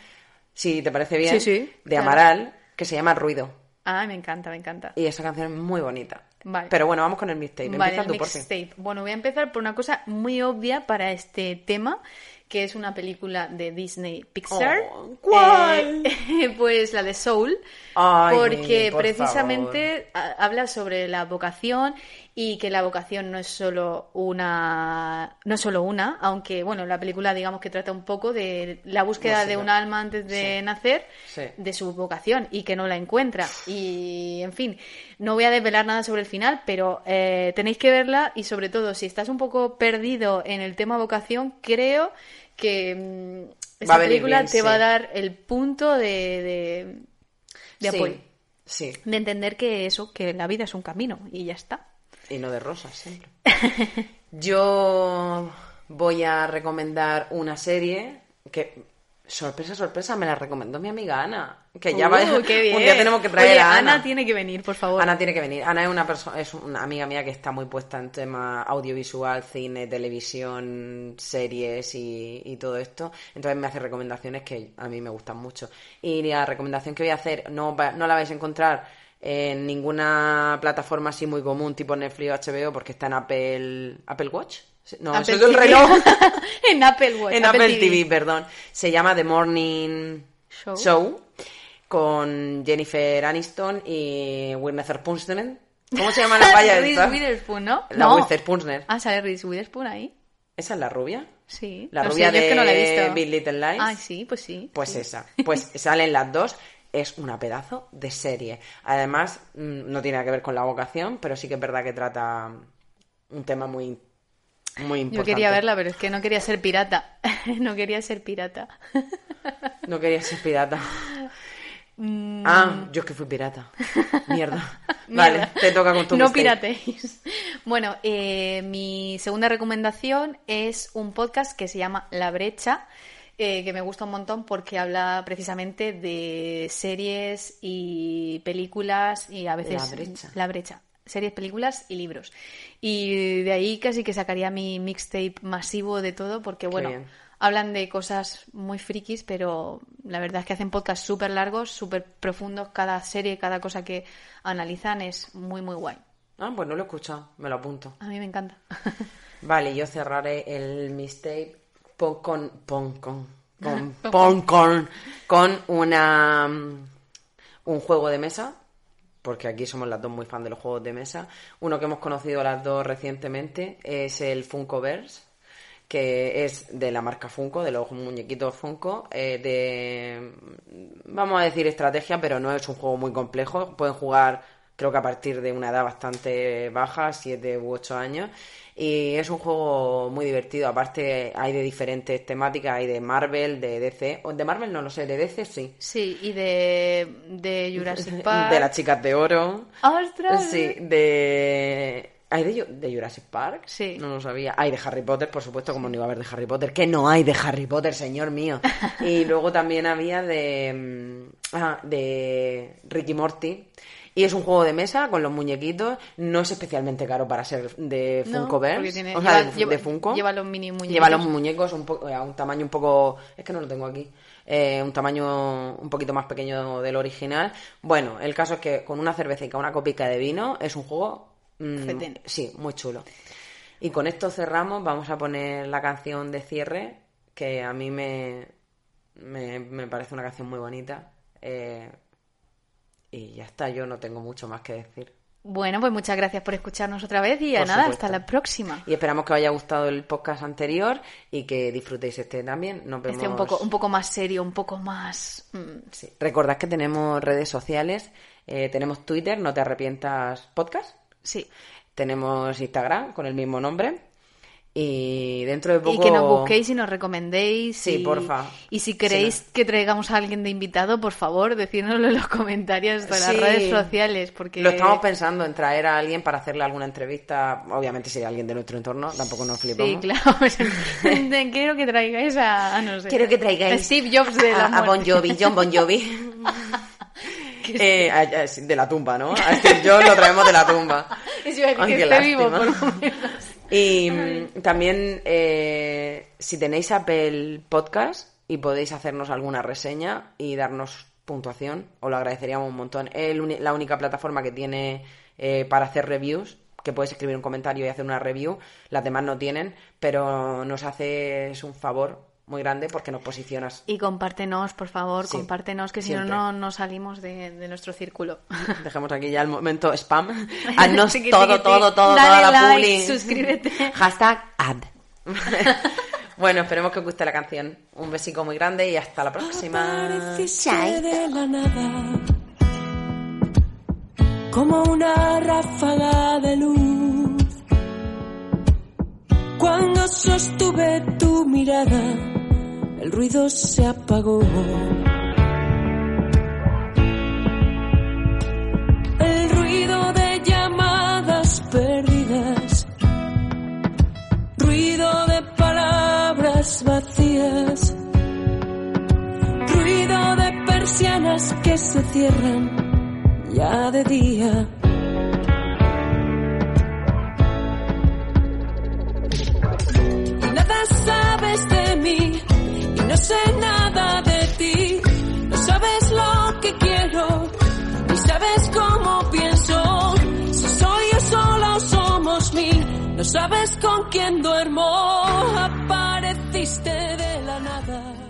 si te parece bien, Sí, sí, de claro. Amaral, que se llama Ruido. Ah, me encanta, me encanta. Y esa canción es muy bonita. Vale. Pero bueno, vamos con el mixtape. Vale, Empieza tú, por fin. Bueno, voy a empezar por una cosa muy obvia para este tema, que es una película de Disney Pixar. Oh, ¿cuál? Eh, pues la de Soul. Ay, porque por precisamente ha- habla sobre la vocación y que la vocación no es solo una no es solo una, aunque bueno, la película digamos que trata un poco de la búsqueda No de un alma antes de Sí. nacer, Sí. de su vocación y que no la encuentra. Y en fin, no voy a desvelar nada sobre el final, pero eh, tenéis que verla y sobre todo si estás un poco perdido en el tema vocación, creo que mm, esta Va a venir película bien, te va a dar el punto de, de, de apoyo. Sí, De entender que eso, que la vida es un camino y ya está. Y no de rosas siempre. Yo voy a recomendar una serie que, sorpresa, sorpresa, me la recomendó mi amiga Ana. Que ya Uh, va, un día tenemos que traer Oye, a Ana. Ana tiene que venir, por favor. Ana tiene que venir. Ana es una persona, es una amiga mía que está muy puesta en tema audiovisual, cine, televisión, series y, y todo esto. Entonces me hace recomendaciones que a mí me gustan mucho. Y la recomendación que voy a hacer no, no la vais a encontrar en ninguna plataforma así muy común, tipo Netflix o HBO, porque está en Apple, Apple Watch. No, Apple eso es el TV. reloj. en Apple Watch. en Apple, TV. perdón. Se llama The Morning Show. Show, con Jennifer Aniston y Winnie Punchman. ¿Cómo se llama la valla Reese esta? Witherspoon, ¿no? La no. Witherspoon. Ah, sale Reese Witherspoon ahí. ¿Esa es la rubia? Sí. La No sé, rubia es de que no la he visto. Big Little Lies. Ah, sí, pues sí. Pues sí. esa. Pues salen las dos. Es una pedazo de serie. Además, mm, no tiene nada que ver con la vocación, pero sí que es verdad que trata un tema muy, muy importante. Yo quería verla, pero es que no quería ser pirata. no quería ser pirata. No quería ser pirata. Ah, yo es que fui pirata. Mierda. Vale, te toca con tu No mixtape. pirateéis. Bueno, eh, mi segunda recomendación es un podcast que se llama La Brecha, eh, que me gusta un montón porque habla precisamente de series y películas y a veces... La Brecha. La Brecha. Series, películas y libros. Y de ahí casi que sacaría mi mixtape masivo de todo porque, bueno, bien. hablan de cosas muy frikis, pero la verdad es que hacen podcasts súper largos, súper profundos. Cada serie, cada cosa que analizan es muy, muy guay. Ah, pues no lo he escuchado, me lo apunto. A mí me encanta. Vale, yo cerraré el mixtape pon con pon con con Pon con con una mm, un juego de mesa porque aquí somos las dos muy fan de los juegos de mesa. Uno que hemos conocido las dos recientemente es el Funkoverse, que es de la marca Funko, de los muñequitos Funko, eh, de, vamos a decir, estrategia, pero no es un juego muy complejo. Pueden jugar creo que a partir de una edad bastante baja, 7 u 8 años. Y es un juego muy divertido. Aparte, hay de diferentes temáticas: hay de Marvel, de DC. De Marvel no lo sé, de DC sí. Sí, y de, de Jurassic Park. De las chicas de oro. ¡Ostras! Sí, de. ¿Hay de, de Jurassic Park? Sí. No lo sabía. Hay de Harry Potter, por supuesto, como no iba a haber de Harry Potter. Que no hay de Harry Potter, señor mío. y luego también había de. mm, ah, de Ricky Morty. Y es un juego de mesa con los muñequitos. No es especialmente caro para ser de No, Funko Verse. tiene- o sea, lleva- de, lleva- de Funko. lleva los mini muñequitos. Lleva los muñecos un poco, a un tamaño un poco. Es que no lo tengo aquí. eh, un tamaño un poquito más pequeño del original. Bueno, el caso es que con una cervecita, una copica de vino, es un juego. mm, Fetén. sí, muy chulo. Y con esto cerramos. Vamos a poner la canción de cierre, que a mí me, me, me parece una canción muy bonita. eh, y ya está, yo no tengo mucho más que decir. Bueno, pues muchas gracias por escucharnos otra vez y a Por nada, supuesto. hasta la próxima. Y esperamos que os haya gustado el podcast anterior y que disfrutéis este también. Nos vemos. Este un poco, un poco más serio, un poco más... mm, Sí. Recordad que tenemos redes sociales. eh, tenemos Twitter, no te arrepientas podcast. sí. Tenemos Instagram con el mismo nombre. Y dentro de poco. Y que nos busquéis y nos recomendéis. Sí, y, porfa. Y si queréis que traigamos a alguien de invitado, por favor, decírnoslo en los comentarios de las redes sociales. Porque Lo estamos pensando en traer a alguien para hacerle alguna entrevista. Obviamente sería alguien de nuestro entorno, tampoco nos flipamos. Sí, claro. pues, Quiero que traigáis a, no sé. Quiero que traigáis a Steve Jobs de la a, a Bon. Jovi, John Bon Jovi. Eh, a- a- sí, de la tumba, ¿no? A Steve Jobs lo traemos de la tumba. Decir Ay, que esté vivo, por lo menos. Y también, eh, si tenéis Apple Podcast y podéis hacernos alguna reseña y darnos puntuación, os lo agradeceríamos un montón. Es la única plataforma que tiene eh, para hacer reviews, que puedes escribir un comentario y hacer una review. Las demás no tienen, pero nos haces un favor muy grande porque nos posicionas. Y compártenos, por favor, Sí, compártenos, que si no, siempre. no, no salimos de, de nuestro círculo. Dejemos aquí ya el momento spam. Haznos Tiqui, todo, todo, todo, Dale toda la like, publi. suscríbete. Hashtag ad. bueno, esperemos que os guste la canción. Un besico muy grande y hasta la próxima. De la nada, como una ráfaga de luz. Cuando sostuve tu mirada, el ruido se apagó. El ruido de llamadas perdidas, ruido de palabras vacías ruido de persianas que se cierran ya de día. Sabes de mí y no sé nada de ti. No sabes lo que quiero ni sabes cómo pienso. Si soy yo sola o somos mil, no sabes con quién duermo. Apareciste de la nada.